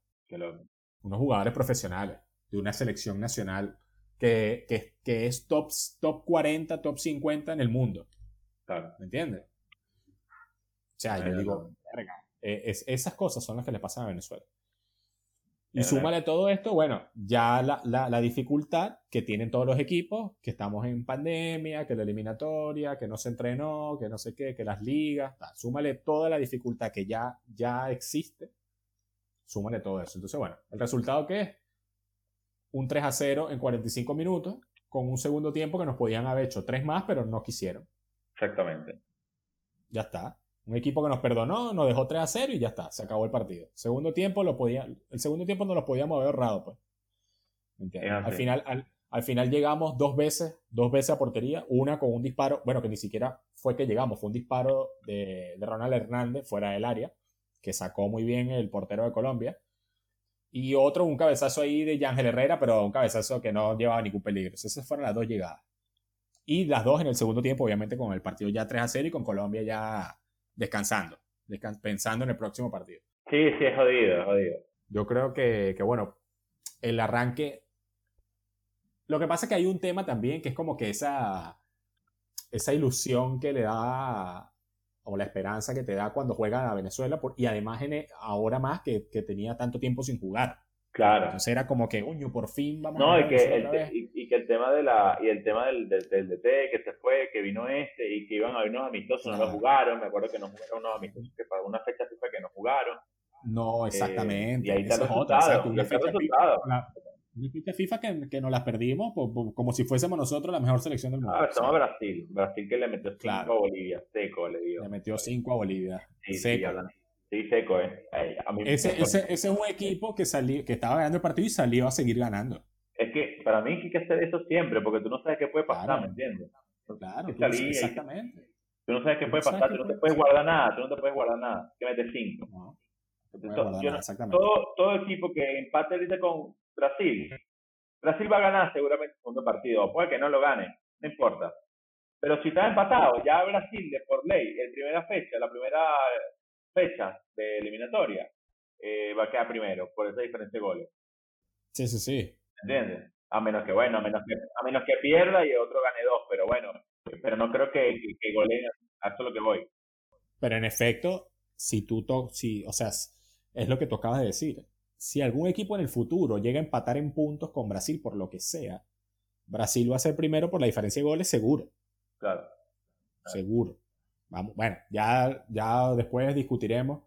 Unos jugadores profesionales de una selección nacional que, que, que, es top, top 40, top 50 en el mundo. ¿Me entiendes? O sea, yo digo, eh, es, esas cosas son las que le pasan a Venezuela. Y súmale todo esto, bueno, ya la, la, dificultad que tienen todos los equipos, que estamos en pandemia, que la eliminatoria, que no se entrenó, que no sé qué, que las ligas, súmale toda la dificultad que ya, ya existe, súmale todo eso. Entonces, bueno, ¿el resultado qué es? Un 3 a 0 en 45 minutos, con un segundo tiempo que nos podían haber hecho tres más, pero no quisieron. Exactamente. Ya está. Un equipo que nos perdonó, nos dejó 3 a 0 y ya está, se acabó el partido. Segundo tiempo lo podía, el segundo tiempo no lo podíamos haber ahorrado, pues. Al final, al, final llegamos dos veces, dos veces a portería, una con un disparo, bueno, que ni siquiera fue que llegamos, fue un disparo de, de Ronald Hernández fuera del área, que sacó muy bien el portero de Colombia. Y otro, un cabezazo ahí de Yángel Herrera, pero un cabezazo que no llevaba ningún peligro. Esas fueron las dos llegadas. Y las dos en el segundo tiempo, obviamente, con el partido ya 3 a 0 y con Colombia ya descansando, pensando en el próximo partido. Sí, sí, es jodido, es jodido. Yo creo que, que, bueno, el arranque... Lo que pasa es que hay un tema también que es como que esa, esa ilusión que le da o la esperanza que te da cuando juega a Venezuela y además en, ahora más que, que tenía tanto tiempo sin jugar. Claro. Entonces era como que, uño, por fin vamos no, a y que, el, y, que el tema de la y el tema del, del, del, DT que se fue, que vino este y que iban a haber unos amistosos, no lo jugaron. Me acuerdo que no jugaron unos amistosos que para una fecha fue que no jugaron. No, exactamente. y ahí está el resultado. Una fecha FIFA que, que nos las perdimos como si fuésemos nosotros la mejor selección del mundo. Ah, estamos Brasil. Brasil que le metió 5 a Bolivia. Seco, le dio. Le metió 5 a Bolivia. Sí, seco. Sí, Sí, seco, ¿eh? ese, ese, ese, es un equipo que, salió, que estaba ganando el partido y salió a seguir ganando. Es que, para mí hay que hacer eso siempre, porque tú no sabes qué puede pasar, ¿me entiendes? Claro, exactamente. Tú no sabes qué puede pasar, tú no te puedes guardar nada, tú no te puedes guardar nada, que metes cinco. No, todo, todo equipo que empate ahorita con Brasil, Brasil va a ganar seguramente el segundo partido, puede que no lo gane, no importa. Pero si está empatado, ya Brasil de por ley, en primera fecha, la primera fecha de eliminatoria, eh, va a quedar primero por esa diferencia de goles. Sí, sí, sí. ¿Entiendes? A menos que, bueno, a menos que, a menos que pierda y otro gane dos, pero bueno, pero no creo que, que, que goleen, a eso lo que voy. Pero en efecto, si tú, to si, o sea, es lo que tú acabas de decir. Si algún equipo en el futuro llega a empatar en puntos con Brasil por lo que sea, Brasil va a ser primero por la diferencia de goles, seguro. Claro. Seguro. Vamos, bueno, ya, ya después discutiremos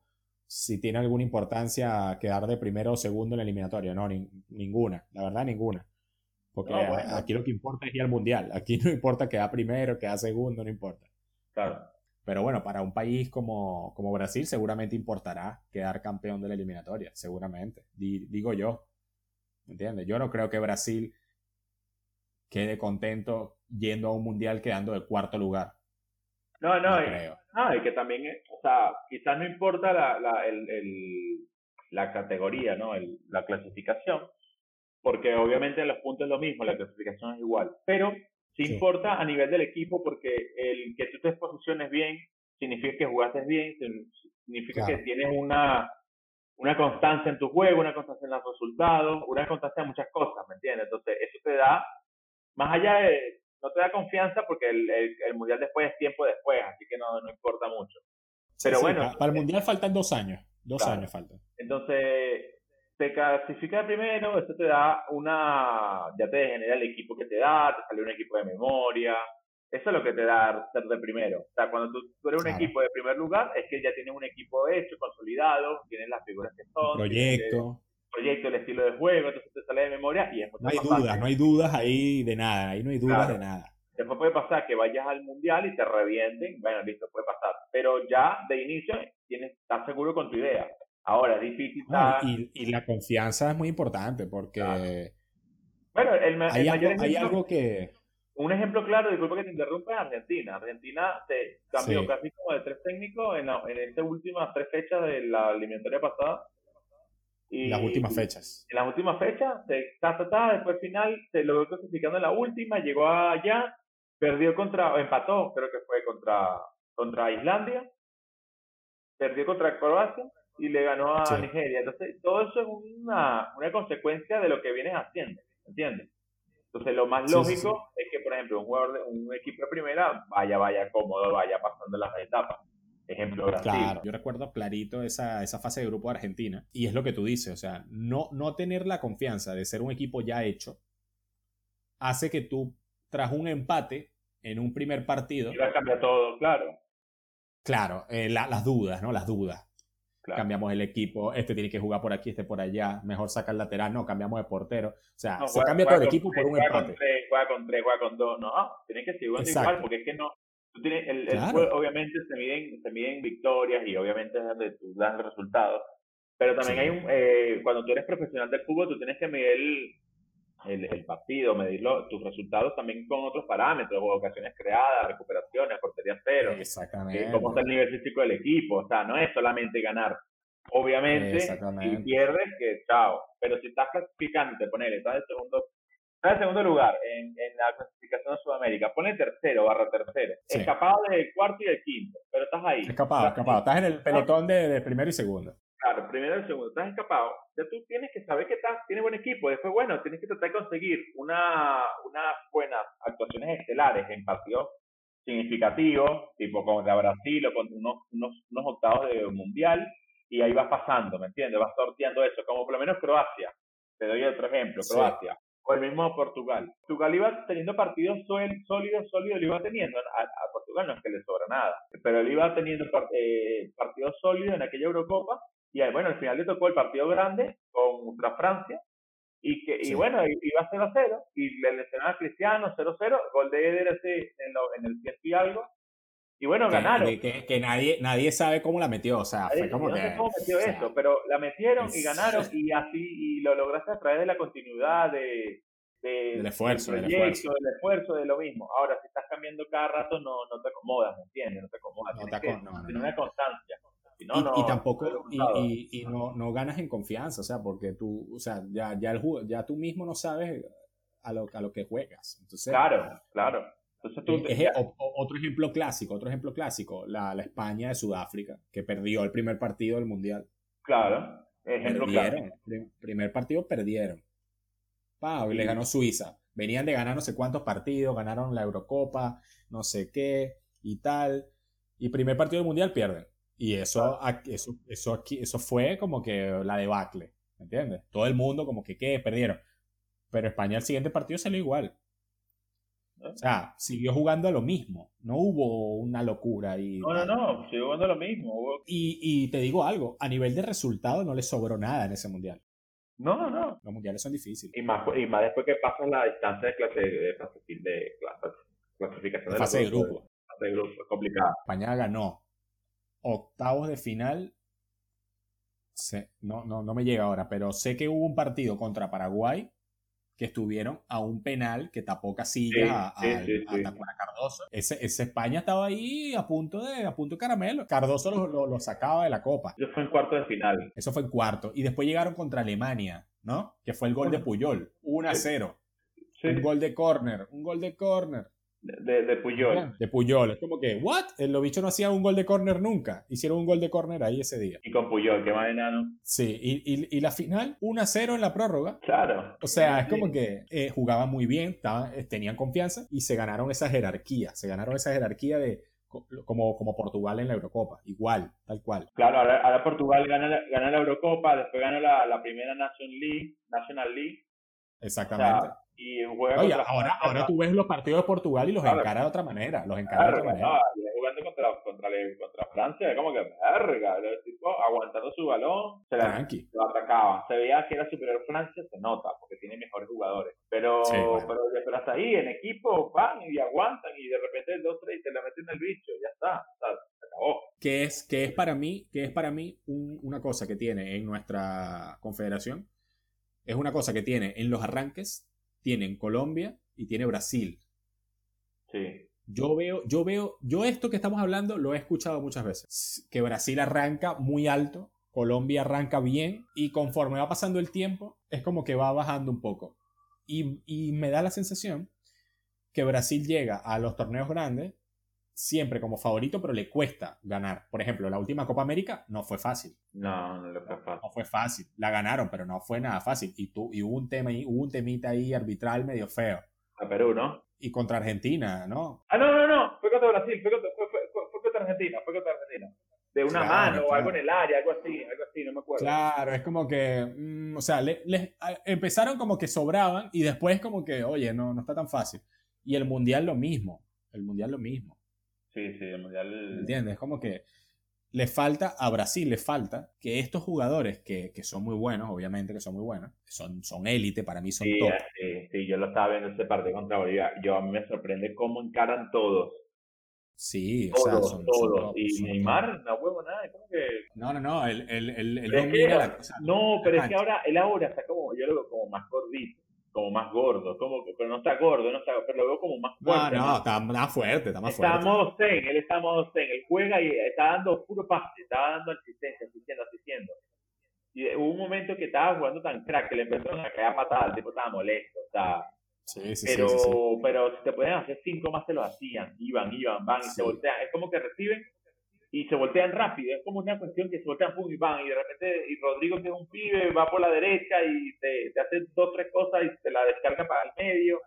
si tiene alguna importancia quedar de primero o segundo en la eliminatoria. No, ninguna. La verdad, ninguna. Porque aquí lo que importa es ir al mundial. Aquí no importa quedar primero, quedar segundo, no importa. Claro. Pero bueno, para un país como, como Brasil seguramente importará quedar campeón de la eliminatoria, seguramente. digo yo. ¿Entiendes? Yo no creo que Brasil quede contento yendo a un mundial quedando de cuarto lugar. No, no, y, que también, o sea, quizás no importa la, la, el, la categoría, ¿no? El, la clasificación, porque obviamente los puntos es lo mismo, la clasificación es igual, pero sí, importa a nivel del equipo porque el que tú te posiciones bien significa que jugaste bien, significa que tienes una, una constancia en tu juego, una constancia en los resultados, una constancia en muchas cosas, ¿me entiendes? Entonces, eso te da, más allá de, no te da confianza porque el, el, mundial después es tiempo después, así que no, no importa mucho. Pero bueno. Para el mundial faltan dos años, dos años faltan. Entonces, te clasifica primero, eso te da una, ya te genera el equipo que te da, te sale un equipo de memoria, eso es lo que te da ser de primero. O sea, cuando tú, eres un equipo de primer lugar, es que ya tienes un equipo hecho, consolidado, tienes las figuras que son. Proyecto. Proyecto, el estilo de juego, entonces te sale de memoria y No hay dudas, no hay dudas ahí de nada, ahí no hay dudas de nada. Después puede pasar que vayas al mundial y te revienten, bueno, listo, puede pasar. Pero ya de inicio tienes, estás seguro con tu idea. Ahora, es difícil. y, y, la confianza es muy importante porque. Bueno, el, hay, algo, hay algo que. Un ejemplo claro, disculpa que te interrumpa, es Argentina. Argentina se cambió casi como de tres técnicos en, en estas últimas tres fechas de la eliminatoria pasada. Y, las últimas fechas. En las últimas fechas, se, ta, ta, después final se logró clasificando en la última, llegó allá, perdió contra, empató, creo que fue contra, contra Islandia, perdió contra Croacia y le ganó a Nigeria. Entonces, todo eso es una, una consecuencia de lo que vienes haciendo, ¿entiendes? Entonces, lo más lógico es que, por ejemplo, un jugador de un equipo de primera vaya, vaya cómodo, vaya pasando las etapas. Ejemplo, Brasil. Claro, yo recuerdo clarito esa, esa fase de grupo de Argentina. Y es lo que tú dices, o sea, no, no tener la confianza de ser un equipo ya hecho hace que tú, tras un empate en un primer partido. Va a cambiar todo, claro. Claro, eh, las dudas, ¿no? Las dudas. Cambiamos el equipo, este tiene que jugar por aquí, este por allá, mejor sacar el lateral, no, cambiamos de portero. O sea, se cambia todo el equipo por un empate. Con tres, juega con tres, juega con dos, no, tienes que seguir igual porque es que no, tú tienes, el, el obviamente se miden, se miden victorias y obviamente es donde tú das resultados, pero también hay un, eh, cuando tú eres profesional del fútbol, tú tienes que medir el, el, partido, medirlo, tus resultados también con otros parámetros, ocasiones creadas, recuperaciones, portería cero, Exactamente. cómo está el nivel físico del equipo, o sea, no es solamente ganar. Obviamente, si pierdes, que chao. Pero si estás clasificando, te pones, estás en segundo, estás en segundo lugar en, en la clasificación de Sudamérica, pone tercero barra tercero, escapado del cuarto y del quinto, pero estás ahí. Escapado, escapado, estás en el pelotón de, de primero y segundo. Claro, primero y segundo, estás escapado. Ya tú tienes que saber que estás, tienes buen equipo. Después, bueno, tienes que tratar de conseguir una, unas buenas actuaciones estelares en partidos significativos, tipo contra Brasil o contra unos, unos, unos octavos de mundial, y ahí vas pasando, ¿me entiendes? Vas sorteando eso, como por lo menos Croacia. Te doy otro ejemplo, Croacia. O el mismo Portugal. Portugal iba teniendo partidos sólidos, sólidos, lo iba teniendo. A, Portugal no es que le sobra nada, pero él iba teniendo eh, partidos sólidos en aquella Eurocopa y bueno, al final le tocó el partido grande contra Francia. Y, que, y bueno, iba 0 a 0. Y le lesionaron a Cristiano 0 0. Gol de Eder en, lo, en el 100 y algo. Y bueno, ganaron. Que, que, nadie, nadie sabe cómo la metió. O sea, fue como no que. sé cómo metió eso, pero la metieron y ganaron. Y así, y lo lograste a través de la continuidad, de, del esfuerzo, del, esfuerzo. del esfuerzo, de lo mismo. Ahora, si estás cambiando cada rato, no, no te acomodas, ¿me entiendes? No te acomodas. No te acomodas. No, una constancia. y, y, tampoco, y, y, no, no ganas en confianza, o sea, porque tú, o sea, ya, ya, el, ya tú mismo no sabes a lo, a lo que juegas. Entonces, claro, claro. Entonces, otro ejemplo clásico, otro ejemplo clásico, la, la, España de Sudáfrica, que perdió el primer partido del Mundial. Claro, ejemplo perdieron, primer partido perdieron. Pau, y le ganó Suiza. Venían de ganar no sé cuántos partidos, ganaron la Eurocopa, no sé qué y tal. Y primer partido del Mundial pierden. Y eso, eso, eso, aquí, eso fue como que la debacle, ¿me entiendes? Todo el mundo como que, ¿qué? Perdieron. Pero España el siguiente partido salió igual. O sea, siguió jugando a lo mismo. No hubo una locura ahí. No, no, no, siguió jugando a lo mismo. Y, y, te digo algo, a nivel de resultado no le sobró nada en ese mundial. No, no, no. Los mundiales son difíciles. Y más, y más después que pasan la distancia de, clase, de, de, clasificación de, fase de grupo. Fase de grupo, es complicado. España ganó octavos de final. no, no, no me llega ahora, pero sé que hubo un partido contra Paraguay que estuvieron a un penal que tapó Casillas a, Cardoso. Ese, ese, España estaba ahí a punto de, a punto de caramelo. Cardoso lo, lo, sacaba de la copa. Eso fue en cuarto de final. Eso fue en cuarto. Y después llegaron contra Alemania, ¿no? Que fue el gol de Puyol. 1 a 0. Un gol de córner. Un gol de córner. De, de, Puyol. De Puyol. Es como que, ¿what? Los bichos no hacían un gol de córner nunca. Hicieron un gol de córner ahí ese día. Y con Puyol, qué más enano. Sí, y, y, y la final, 1-0 en la prórroga. Claro. O sea, es como que eh, jugaban muy bien, estaban, eh, tenían confianza y se ganaron esa jerarquía. Se ganaron esa jerarquía de como, como Portugal en la Eurocopa, igual, tal cual. Claro, ahora, Portugal gana, gana la Eurocopa, después gana la, la primera National League, National League. Exactamente. Y Oye, ahora, ahora tú ves los partidos de Portugal y los encara de otra manera. Los encara de otra manera. jugando contra, contra, contra Francia, como que verga. El tipo aguantando su balón, se, la, lo atacaba. Se veía que era superior Francia, se nota, porque tiene mejores jugadores. Pero, pero, pero, hasta ahí, en equipo, van y aguantan y de repente el 2-3 y te la meten el bicho, ya está. se acabó. Que es, que es para mí, que es para mí una cosa que tiene en nuestra confederación. Es una cosa que tiene en los arranques tienen Colombia y tiene Brasil. Sí. Yo veo, yo veo, yo esto que estamos hablando lo he escuchado muchas veces. Que Brasil arranca muy alto, Colombia arranca bien y conforme va pasando el tiempo es como que va bajando un poco. Y, y me da la sensación que Brasil llega a los torneos grandes siempre como favorito, pero le cuesta ganar. Por ejemplo, la última Copa América no fue fácil. No, no le fue fácil. No fue fácil. La ganaron, pero no fue nada fácil. Y, tú, y hubo un tema ahí, hubo un temita ahí arbitral medio feo. A Perú, ¿no? Y contra Argentina, ¿no? Ah, no, no, no. Fue contra Brasil. Fue contra, fue, fue, contra Argentina. Fue contra Argentina. De una mano o algo en el área, algo así, algo así, no me acuerdo. Claro, es como que, mm, o sea, les, empezaron como que sobraban y después como que, oye, no, no está tan fácil. Y el Mundial lo mismo, el Mundial lo mismo. Sí, sí, el Mundial. ¿Entiendes? Es como que le falta, a Brasil le falta que estos jugadores que, que son muy buenos, obviamente que son muy buenos, son, son élite, para mí son sí, top. Sí, sí, yo lo estaba viendo ese partido contra Bolivia. Yo a mí me sorprende cómo encaran todos. Sí, todos, o sea, son, todos. y Neymar, no huevo nada, como que. No, no, no, domina la cosa. No, pero es que ahora, él ahora está como, yo lo veo como más gordito como más gordo, como, pero no está gordo, no está, pero lo veo como más fuerte. No, no, está más fuerte, está más fuerte. Está modo zen, él está modo zen, él juega y está dando puro pase, está dando asistencia, asistiendo, asistiendo. Y hubo un momento que estaba jugando tan crack que le empezaron a caer patadas, el tipo estaba molesto, o sea, sí, sí, pero, sí, sí, pero si te pueden hacer cinco más te lo hacían, iban, iban, van y se voltean, es como que reciben y se voltean rápido. Es como una cuestión que se voltean pum y van. Y de repente, y Rodrigo, que es un pibe, va por la derecha y te, te hace dos, tres cosas y te la descarga para el medio.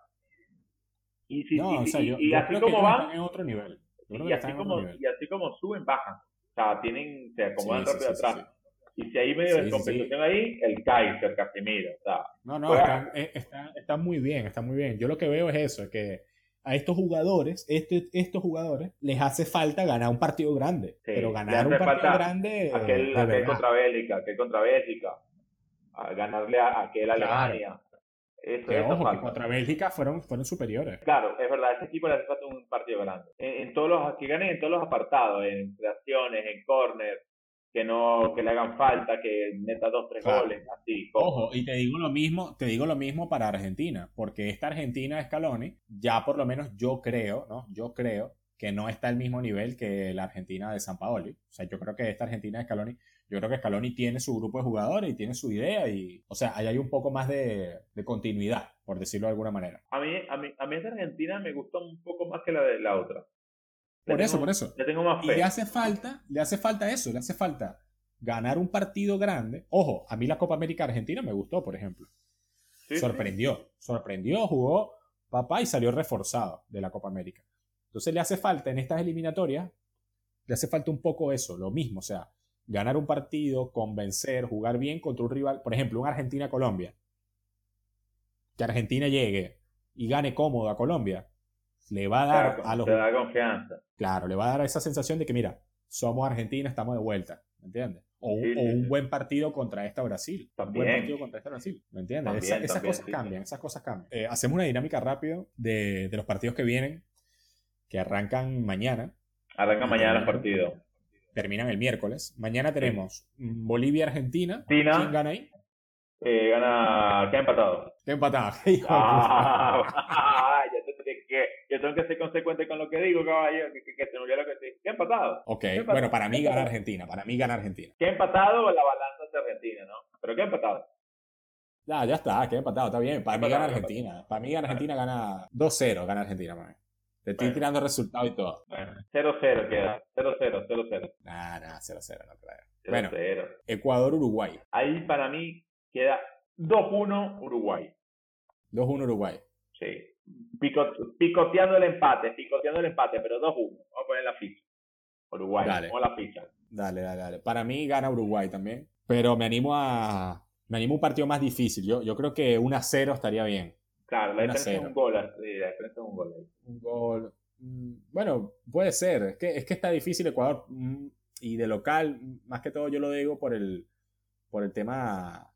Y, si, y, así como van. En otro nivel. Y así, como, y así como suben, bajan. O sea, tienen, se acomodan rápido atrás. Y si hay medio de competición ahí, el Kaiser, Casimiro. O sea, no, no, están, eh, está, muy bien, está muy bien. Yo lo que veo es eso, es que a estos jugadores, este, estos jugadores, les hace falta ganar un partido grande. pero ganar un partido grande. Aquel, aquel contra Bélgica, aquel contra Bélgica. A ganarle a aquel Alemania. Eso, que, ojo, que contra Bélgica fueron, fueron superiores. Claro, es verdad, ese equipo le hace falta un partido grande. En, todos los, que ganen en todos los apartados, en creaciones, en corner, que no que le hagan falta, que meta dos, tres goles, así. Ojo, y te digo lo mismo, te digo lo mismo para Argentina, porque esta Argentina de Scaloni, ya por lo menos yo creo, ¿no? Yo creo que no está al mismo nivel que la Argentina de San Paoli. O sea, yo creo que esta Argentina de Scaloni, yo creo que Scaloni tiene su grupo de jugadores y tiene su idea y, o sea, ahí hay un poco más de, continuidad, por decirlo de alguna manera. A mí, a mí, a mí esta Argentina me gustó un poco más que la de la otra. Por eso, por eso. Le tengo más fe. Y le hace falta, le hace falta eso, le hace falta ganar un partido grande. Ojo, a mí la Copa América Argentina me gustó, por ejemplo. sorprendió, sorprendió, jugó papá y salió reforzado de la Copa América. Entonces le hace falta en estas eliminatorias, le hace falta un poco eso, lo mismo, o sea, ganar un partido, convencer, jugar bien contra un rival, por ejemplo, un Argentina-Colombia. Que Argentina llegue y gane cómodo a Colombia, le va a dar a los... da confianza. Claro, le va a dar esa sensación de que, mira, somos Argentina, estamos de vuelta, ¿me entiendes? O, un buen partido contra esta Brasil. También. Un buen partido contra esta Brasil. ¿Me entiendes? esas cosas cambian, esas cosas cambian. Eh, hacemos una dinámica rápido de, de, los partidos que vienen que arrancan mañana. Arrancan mañana el partido. Terminan el miércoles. Mañana tenemos Bolivia-Argentina. ¿Quién gana ahí? Eh, gana. ¿Qué ha empatado? ¿Qué empatado? Ah, yo, tengo que ser consecuente con lo que digo, caballo. Que, que, que se me lo que ¿Qué ha empatado? Ok, bueno, para mí gana Argentina. Para mí gana Argentina. ¿Qué empatado la balanza de Argentina, no? ¿Pero qué empatado? Ya, ya está, que ha empatado, está bien. Para mí gana Argentina. Para mí gana Argentina, gana 2-0, gana Argentina, man. Te estoy tirando resultados y todo. Bueno, 0-0 queda. 0-0, 0-0. Nah, nah, 0-0, no creo. bueno, Ecuador-Uruguay. Ahí para mí queda 2-1 Uruguay. 2-1 Uruguay. Sí. Picoteando el empate, picoteando el empate, pero 2-1. Vamos a poner la ficha. Uruguay, dale. la ficha. Dale, dale, dale. Para mí gana Uruguay también. Pero me animo a. Me animo a un partido más difícil. Yo, yo creo que 1-0 estaría bien. Claro, la diferencia es un gol. Sí, la diferencia es un gol. Un gol. Mm, bueno, puede ser. Es que, es que está difícil Ecuador. Mm, y de local, más que todo yo lo digo por el, por el tema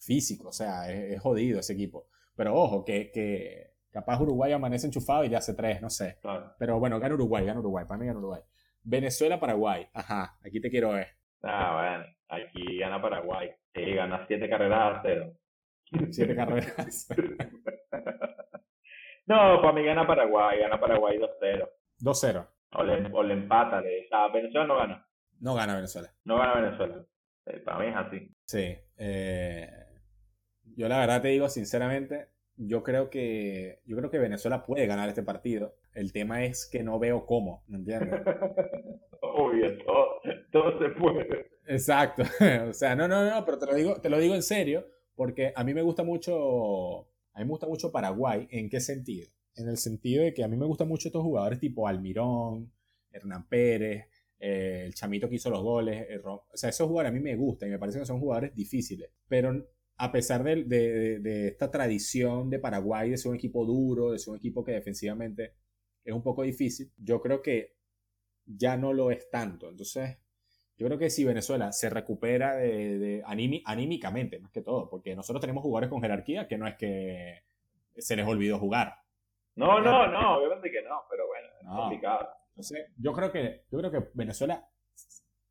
físico. O sea, es, jodido ese equipo. Pero ojo, que, que capaz Uruguay amanece enchufado y le hace tres, no sé. Pero bueno, gana Uruguay, gana Uruguay. Para mí gana Uruguay. Venezuela-Paraguay. Ajá, aquí te quiero ver. Ah, bueno, aquí gana Paraguay. Sí, gana siete carreras a cero. Siete carreras. no, para mí gana Paraguay, gana Paraguay 2-0. 2-0. O le, o le empata, le, Venezuela no gana. No gana Venezuela. No gana Venezuela. para mí es así. Sí. Eh, yo la verdad te digo sinceramente, yo creo que yo creo que Venezuela puede ganar este partido. El tema es que no veo cómo, ¿me entiendes? Obvio, todo, todo se puede. Exacto. o sea, no, no, no, pero te lo digo, te lo digo en serio porque a mí me gusta mucho, a mí me gusta mucho Paraguay. ¿En qué sentido? En el sentido de que a mí me gustan mucho estos jugadores tipo Almirón, Hernán Pérez, eh, el chamito que hizo los goles. o sea, esos jugadores a mí me gustan y me parecen que son jugadores difíciles. Pero a pesar de, de, esta tradición de Paraguay de ser un equipo duro, de ser un equipo que defensivamente es un poco difícil, yo creo que ya no lo es tanto. Entonces, yo creo que si Venezuela se recupera de, anímicamente, más que todo, porque nosotros tenemos jugadores con jerarquía que no es que se les olvidó jugar. No, no, no, obviamente que no, pero bueno, es complicado. Entonces, yo creo que, yo creo que Venezuela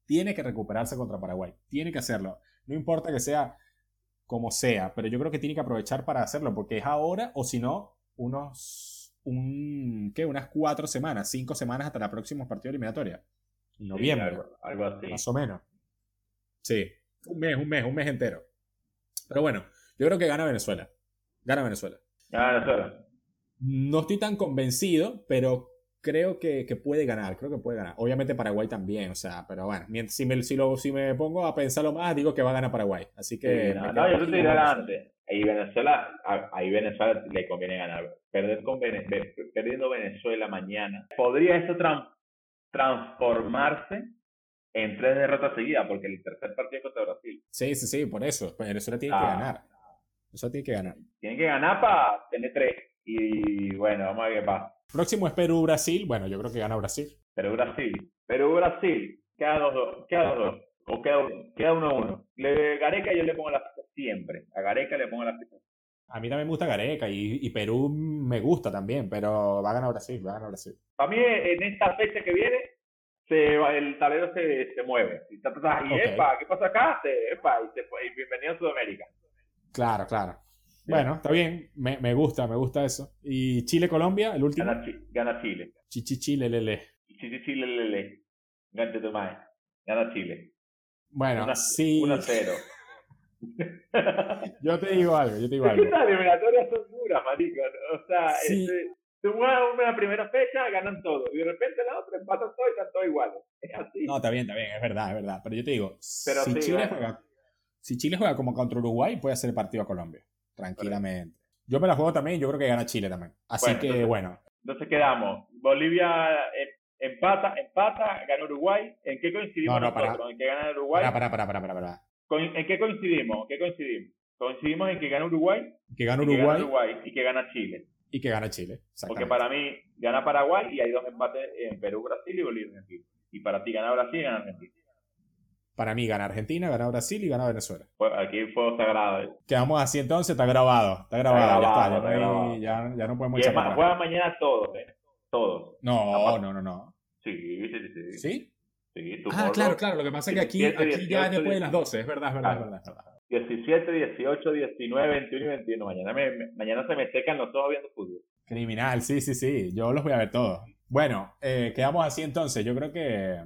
tiene que recuperarse contra Paraguay, tiene que hacerlo. No importa que sea como sea, pero yo creo que tiene que aprovechar para hacerlo, porque es ahora o si no, unos, un, ¿qué? Unas cuatro semanas, cinco semanas hasta la próxima partido eliminatoria noviembre. algo, así. Más o menos. Sí, un mes, un mes, un mes entero. Pero bueno, yo creo que gana Venezuela. Gana Venezuela. Gana Venezuela. No estoy tan convencido, pero creo que, que, puede ganar, creo que puede ganar. Obviamente Paraguay también, o sea, pero bueno, si me, si, lo, si me pongo a pensarlo más, digo que va a ganar Paraguay. Así que... no, yo te diré. Ahí Venezuela, ahí Venezuela le conviene ganar. Perder con perdiendo Venezuela mañana. ¿Podría eso transformarse en tres derrotas seguidas, porque el tercer partido es contra Brasil. Sí, sí, sí, por eso. Venezuela tiene que ah. ganar. Eso tiene que ganar. Tiene que ganar para tener tres. Y bueno, vamos a ver qué pasa. Próximo es Perú-Brasil. Bueno, yo creo que gana Brasil. Perú-Brasil. Perú-Brasil. Queda 2-2. Queda 2-2. O queda 1-1. Le Gareca yo le pongo la ficha siempre. A Gareca le pongo la ficha. A mí también me gusta Gareca y, y, Perú me gusta también, pero va a ganar Brasil, va a ganar Brasil. Para mí, en esta fecha que viene, se, el tablero se, se mueve. Y, epa, ¿qué pasa acá? Se, epa, y, y bienvenido a Sudamérica. Claro, claro. Bueno, está bien, me, me, gusta, me gusta eso. ¿Y Chile-Colombia, el último? Gana, gana Chile. Chichi Chile, lele. Chichi Chile, lele. Gante tu madre. Gana Chile. Bueno, sí. 1-0. yo te digo algo, yo te digo algo. Estas eliminatorias son duras, marico. O sea, sí. este, tú juegas una primera fecha, ganan todo. Y de repente la otra empatan todo y están todos iguales. Es así. No, está bien, está bien, es verdad, es verdad. Pero yo te digo, si, Chile juega, si Chile juega como contra Uruguay, puede hacer el partido a Colombia. Tranquilamente. Yo me la juego también yo creo que gana Chile también. Así que, bueno. Entonces quedamos. Bolivia em, empata, empata, gana Uruguay. ¿En qué coincidimos no, no, para? ¿En qué gana Uruguay? Para, para, para, para, para. ¿En qué coincidimos? ¿Qué coincidimos? Coincidimos en que gana Uruguay. Que gana Uruguay. Que gana Uruguay y que gana Chile. Y que gana Chile. Porque para mí gana Paraguay y hay dos empates en Perú, Brasil y Bolivia, Argentina. Y para ti gana Brasil y gana Argentina. Para mí gana Argentina, gana Brasil y gana Venezuela. Pues aquí fue sagrado. ¿eh? Quedamos así entonces, está grabado. Está grabado, ya está. Ya, no, grabado. Ya, ya, no podemos y echar juegan mañana todos, ¿eh? Todos. No, no, no, no. Sí, sí, sí. ¿Sí? Sí, ah, claro, claro. Lo que pasa es que aquí, aquí ya después de las 12, es verdad, es verdad, es verdad. 17, 18, 19, 21 y 21. Mañana, me, mañana se me secan los ojos viendo fútbol. Criminal, sí, sí, sí. Yo los voy a ver todos. Bueno, eh, quedamos así entonces. Yo creo que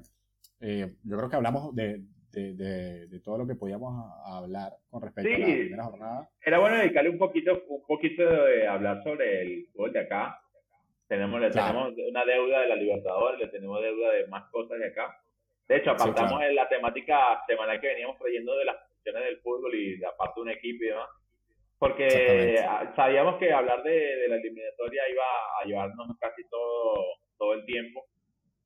eh, yo creo que hablamos de, de, de, todo lo que podíamos hablar con respecto a la primera jornada. Era bueno dedicarle un poquito, un poquito de hablar sobre el fútbol de acá. Tenemos, le tenemos una deuda de la Libertadores, le tenemos deuda de más cosas de acá. De hecho, apartamos en la temática semanal que veníamos trayendo de las funciones del fútbol y de aparte un equipo y demás. Porque sabíamos que hablar de, de, la eliminatoria iba a llevarnos casi todo, todo el tiempo.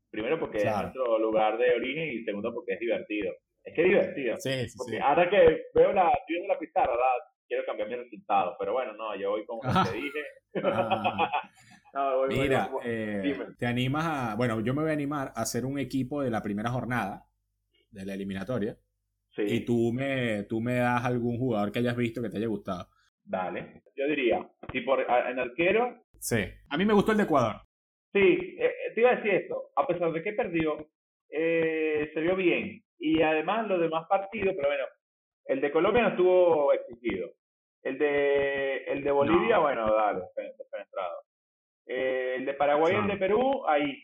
Primero porque es nuestro lugar de origen y segundo porque es divertido. Es que es divertido. Sí, sí, porque ahora que veo la, viendo la pizarra, ¿verdad? quiero cambiar mi resultado. Pero bueno, no, yo voy como lo que dije. Mira, eh, te animas a. Bueno, yo me voy a animar a hacer un equipo de la primera jornada de la eliminatoria. Sí. Y tú me, tú me das algún jugador que hayas visto que te haya gustado. Dale. Yo diría, si por en arquero. Sí. A mí me gustó el de Ecuador. Sí, eh, te iba a decir esto. A pesar de que perdió, eh, se vio bien. Y además los demás partidos, pero bueno, el de Colombia no estuvo exigido. El de, el de Bolivia, bueno, dale, penetrado. Eh, el de Paraguay y el de Perú, ahí.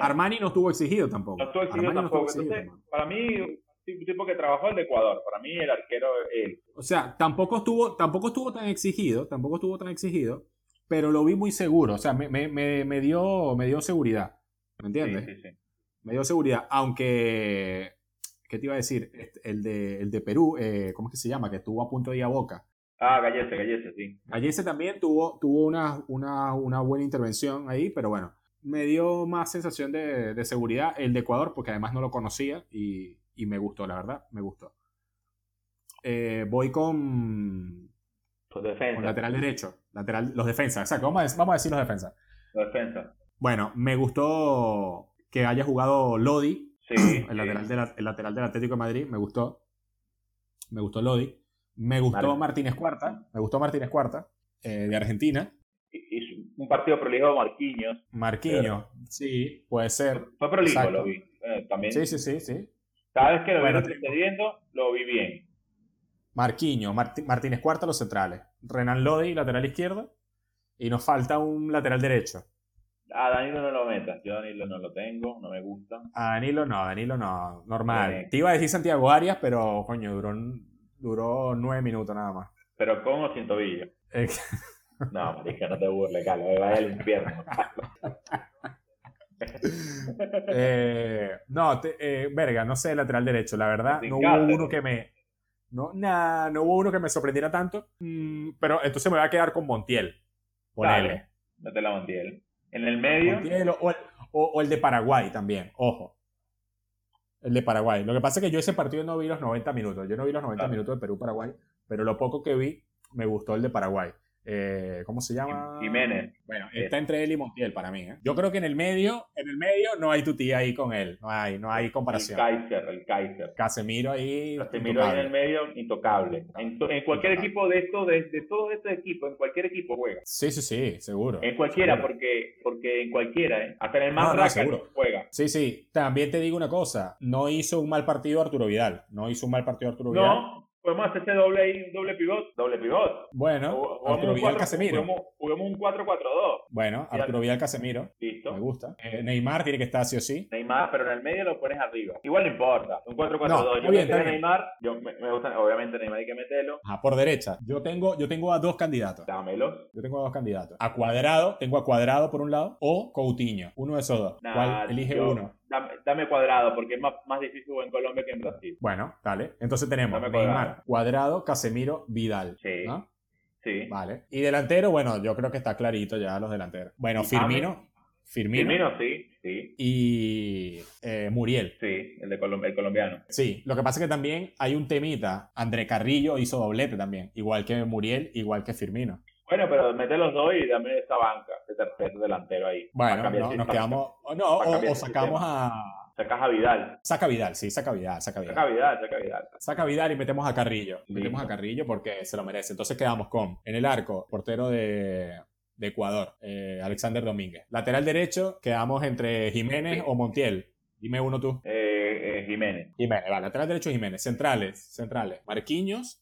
Armani no estuvo exigido tampoco. No estuvo exigido tampoco. Entonces, para mí, un tipo que trabajó el de Ecuador. Para mí, el arquero, él. O sea, tampoco estuvo, tampoco estuvo tan exigido, tampoco estuvo tan exigido, pero lo vi muy seguro. O sea, me, me, me, dio, me dio seguridad. ¿Me entiendes? Sí, sí, sí. Me dio seguridad. Aunque, ¿qué te iba a decir? Este, el de, el de Perú, eh, ¿cómo es que se llama? Que estuvo a punto de ir a boca. Ah, Gallese, Gallese, sí. Gallese también tuvo, tuvo una, una, una, buena intervención ahí, pero bueno, me dio más sensación de, de, seguridad el de Ecuador, porque además no lo conocía y, y me gustó, la verdad, me gustó. Eh, voy con, con lateral derecho, lateral, los defensas, exacto, vamos a, vamos a decir los defensas. Los defensas. Bueno, me gustó que haya jugado Lodi, sí, el, lateral el lateral del Atlético de Madrid, me gustó. Me gustó Lodi. Me gustó Martínez Cuarta, me gustó Martínez Cuarta, eh, de Argentina. Y un partido prolijo Marquinhos. Marquinhos, sí, puede ser. Fue prolijo, lo vi. Eh, también. Sí, sí, sí, sí. Cada vez que lo bueno, sucediendo, lo vi bien. Marquinhos, Martínez Cuarta, los centrales. Renan Lodi, lateral izquierdo. Y nos falta un lateral derecho. A Danilo no lo metas. Yo Danilo no lo tengo, no me gusta. A Danilo no, Danilo no. Normal. Te iba a decir Santiago Arias, pero coño, duró Duró nueve minutos nada más. Pero con o sin tobillo. no, marica, no te burles, Carlos. Me vaya al infierno. eh, no, te, eh, verga, no sé lateral derecho. La verdad, no hubo uno que me. No, nada, no hubo uno que me sorprendiera tanto. Mm, pero entonces me voy a quedar con Montiel. Ponele. Dale, la Montiel. En el medio. Montiel o, o, o, el de Paraguay también, ojo. El de Paraguay. Lo que pasa es que yo ese partido no vi los 90 minutos. Yo no vi los 90 minutos de Perú-Paraguay, pero lo poco que vi me gustó el de Paraguay. Eh, ¿Cómo se llama? Jiménez. Bueno, está entre él y Montiel para mí. ¿eh? Yo creo que en el medio, en el medio no hay tu tía ahí con él. No hay, no hay comparación. El Kaiser, el Kaiser. Casemiro ahí. Casemiro ahí en el medio, intocable. En, cualquier equipo de esto, de, de, todos estos equipos, en cualquier equipo juega. Sí, sí, sí, seguro. En cualquiera, porque porque en cualquiera, ¿eh? Hasta en el más no, juega. Sí, sí. También te digo una cosa. No hizo un mal partido Arturo Vidal. No hizo un mal partido Arturo Vidal. No, podemos hacer ese doble ahí, doble pivot, doble pivot. Bueno, Arturo Vidal Casemiro. Juguemos, un 4-4-2. Bueno, Arturo Vidal Casemiro. Listo. Me gusta. Eh, Neymar tiene que estar sí o sí. Neymar, pero en el medio lo pones arriba. Igual no importa. Un 4-4-2. No, yo bien, Neymar, yo me, me, gusta, obviamente Neymar hay que meterlo. Ah, por derecha. Yo tengo, yo tengo a dos candidatos. Dámelo. Yo tengo a dos candidatos. A Cuadrado, tengo a Cuadrado por un lado, o Coutinho. Uno de esos dos. ¿Cuál elige uno? Dame, cuadrado, porque es más, más difícil en Colombia que en Brasil. Bueno, dale. Entonces tenemos Neymar, cuadrado. Casemiro, Vidal. Sí. Sí. Vale. Y delantero, bueno, yo creo que está clarito ya los delanteros. Bueno, Firmino. Firmino. Firmino, sí, sí. Y eh, Muriel. Sí, el, de el colombiano. Sí, lo que pasa es que también hay un temita. André Carrillo hizo doblete también, igual que Muriel, igual que Firmino. Bueno, pero mete los dos y dame esa banca de tercer delantero ahí. Bueno, no, nos quedamos. No, o, sacamos a. Sacas a Vidal. Saca Vidal, sí, saca Vidal, saca Vidal. Saca Vidal, saca Vidal. Saca Vidal y metemos a Carrillo. Metemos a Carrillo porque se lo merece. Entonces quedamos con, en el arco, portero de, de Ecuador, eh, Alexander Domínguez. Lateral derecho, quedamos entre Jiménez o Montiel. Dime uno tú. Eh, eh, Jiménez. Jiménez, vale. Lateral derecho Jiménez. Centrales, centrales. Marquinhos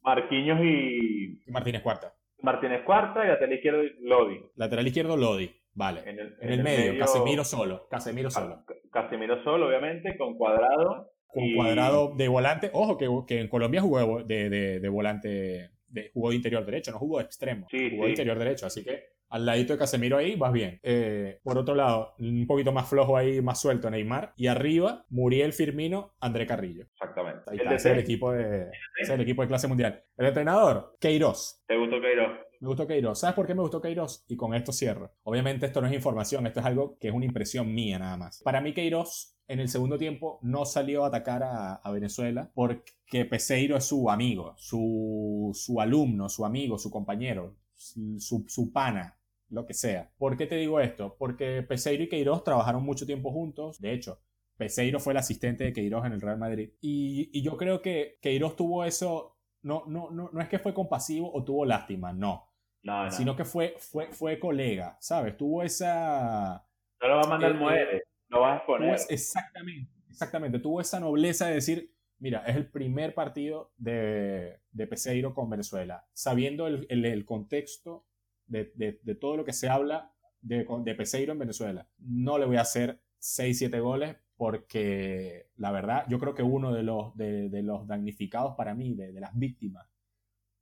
y... y Martínez Cuarta. Martínez Cuarta y lateral izquierdo Lodi. Lateral izquierdo Lodi. Vale. En el, medio, Casemiro solo. Casemiro solo. Casemiro solo, obviamente, con cuadrado. Con cuadrado de volante. Ojo, que, que en Colombia jugó de, de, de volante, de, jugó de interior derecho, no jugó de extremo. jugó de interior derecho, así que al ladito de Casemiro ahí, vas bien. Eh, por otro lado, un poquito más flojo ahí, más suelto Neymar. Y arriba, Muriel Firmino, André Carrillo. Exactamente. Ahí está, ese es el equipo de, el equipo de clase mundial. El entrenador, Queiroz. ¿Te gustó Queiroz? Me gustó Queiroz. ¿Sabes por qué me gustó Queiroz? Y con esto cierro. Obviamente esto no es información, esto es algo que es una impresión mía nada más. Para mí Queiroz en el segundo tiempo no salió a atacar a, Venezuela porque Peseiro es su amigo, su, su alumno, su amigo, su compañero, su, su pana lo que sea. ¿Por qué te digo esto? Porque Peseiro y Queiroz trabajaron mucho tiempo juntos. De hecho, Peseiro fue el asistente de Queiroz en el Real Madrid. Y, yo creo que Queiroz tuvo eso. No, no, no, no es que fue compasivo o tuvo lástima, no. No, Sino que fue, fue, fue colega, ¿sabes? Tuvo esa. No lo va a mandar eh, muere, lo vas a exponer. exactamente, exactamente. Tuvo esa nobleza de decir: mira, es el primer partido de, de Peseiro con Venezuela. Sabiendo el, el contexto de, todo lo que se habla de, de Peseiro en Venezuela. No le voy a hacer 6, 7 goles porque la verdad yo creo que uno de los, de, los damnificados para mí, de, las víctimas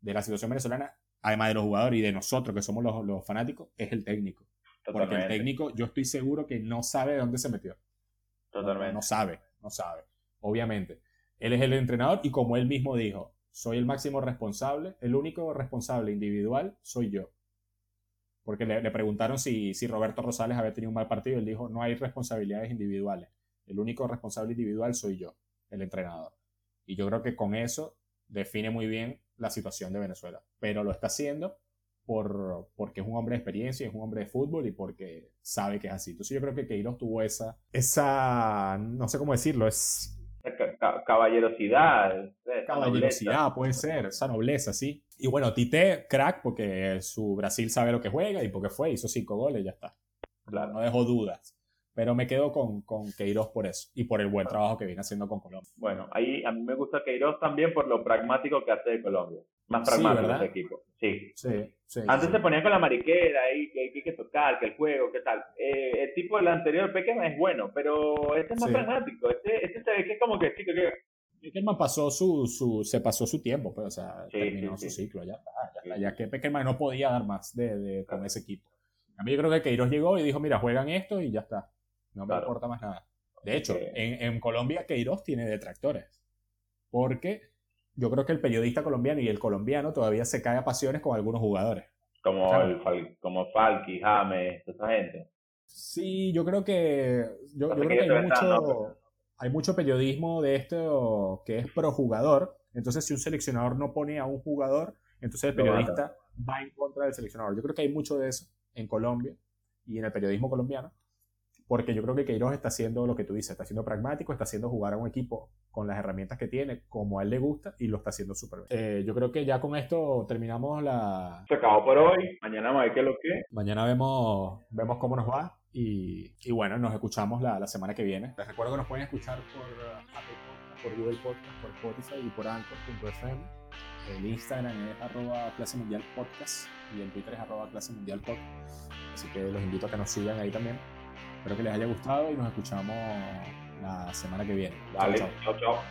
de la situación venezolana, además de los jugadores y de nosotros que somos los, fanáticos, es el técnico. Porque el técnico yo estoy seguro que no sabe de dónde se metió. Totalmente. no sabe, no sabe. Obviamente. Él es el entrenador y como él mismo dijo, soy el máximo responsable, el único responsable individual soy yo porque le, preguntaron si, Roberto Rosales había tenido un mal partido él dijo, no hay responsabilidades individuales, el único responsable individual soy yo, el entrenador. Y yo creo que con eso define muy bien la situación de Venezuela, pero lo está haciendo por, porque es un hombre de experiencia, es un hombre de fútbol y porque sabe que es así. Entonces yo creo que Queiroz tuvo esa, esa, no sé cómo decirlo, es caballerosidad. Caballerosidad, puede ser, esa nobleza, sí. Y bueno, Tite, crack, porque su Brasil sabe lo que juega y porque fue, hizo cinco goles, ya está. Claro, no dejó dudas. Pero me quedo con, con Queiroz por eso y por el buen trabajo que viene haciendo con Colombia. Bueno, ahí a mí me gusta Queiroz también por lo pragmático que hace de Colombia. Más pragmático ese equipo. Sí. Sí, Antes se ponía con la mariquera ahí, que hay que tocar, que el juego, qué tal. Eh, el tipo del anterior, Peckerman, es bueno, pero este es más pragmático. Este, este se ve que es como que, chico, que Peckerman pasó su, su, se pasó su tiempo, pues, o sea, terminó su ciclo, ya está, ya, que Peckerman no podía dar más de, de con ese equipo. A mí yo creo que Queiroz llegó y dijo, mira, juegan esto y ya está. No me importa más nada. De hecho, en, en, Colombia Queiroz tiene detractores. Porque yo creo que el periodista colombiano y el colombiano todavía se cae a pasiones con algunos jugadores. Como, el, como Falky, James, esa gente. Sí, yo creo que, yo, creo que hay mucho, hay mucho periodismo de esto que es pro jugador. Entonces, si un seleccionador no pone a un jugador, entonces el periodista va en contra del seleccionador. Yo creo que hay mucho de eso en Colombia y en el periodismo colombiano, porque yo creo que Queiroz está haciendo lo que tú dices, está siendo pragmático, está haciendo jugar a un equipo con las herramientas que tiene, como a él le gusta, y lo está haciendo súper bien. Eh, yo creo que ya con esto terminamos la... Se acabó por hoy, mañana vamos a ver qué es lo que... Mañana vemos, vemos cómo nos va, y, y bueno, nos escuchamos la, la, semana que viene. Les recuerdo que nos pueden escuchar por uh, Apple Podcast, por Google Podcast, por Spotify y por Anchor.fm. El Instagram es arroba clase mundial podcast y el Twitter es arroba clase mundial podcast. Así que los invito a que nos sigan ahí también. Espero que les haya gustado y nos escuchamos la semana que viene. Vale, chao. chao.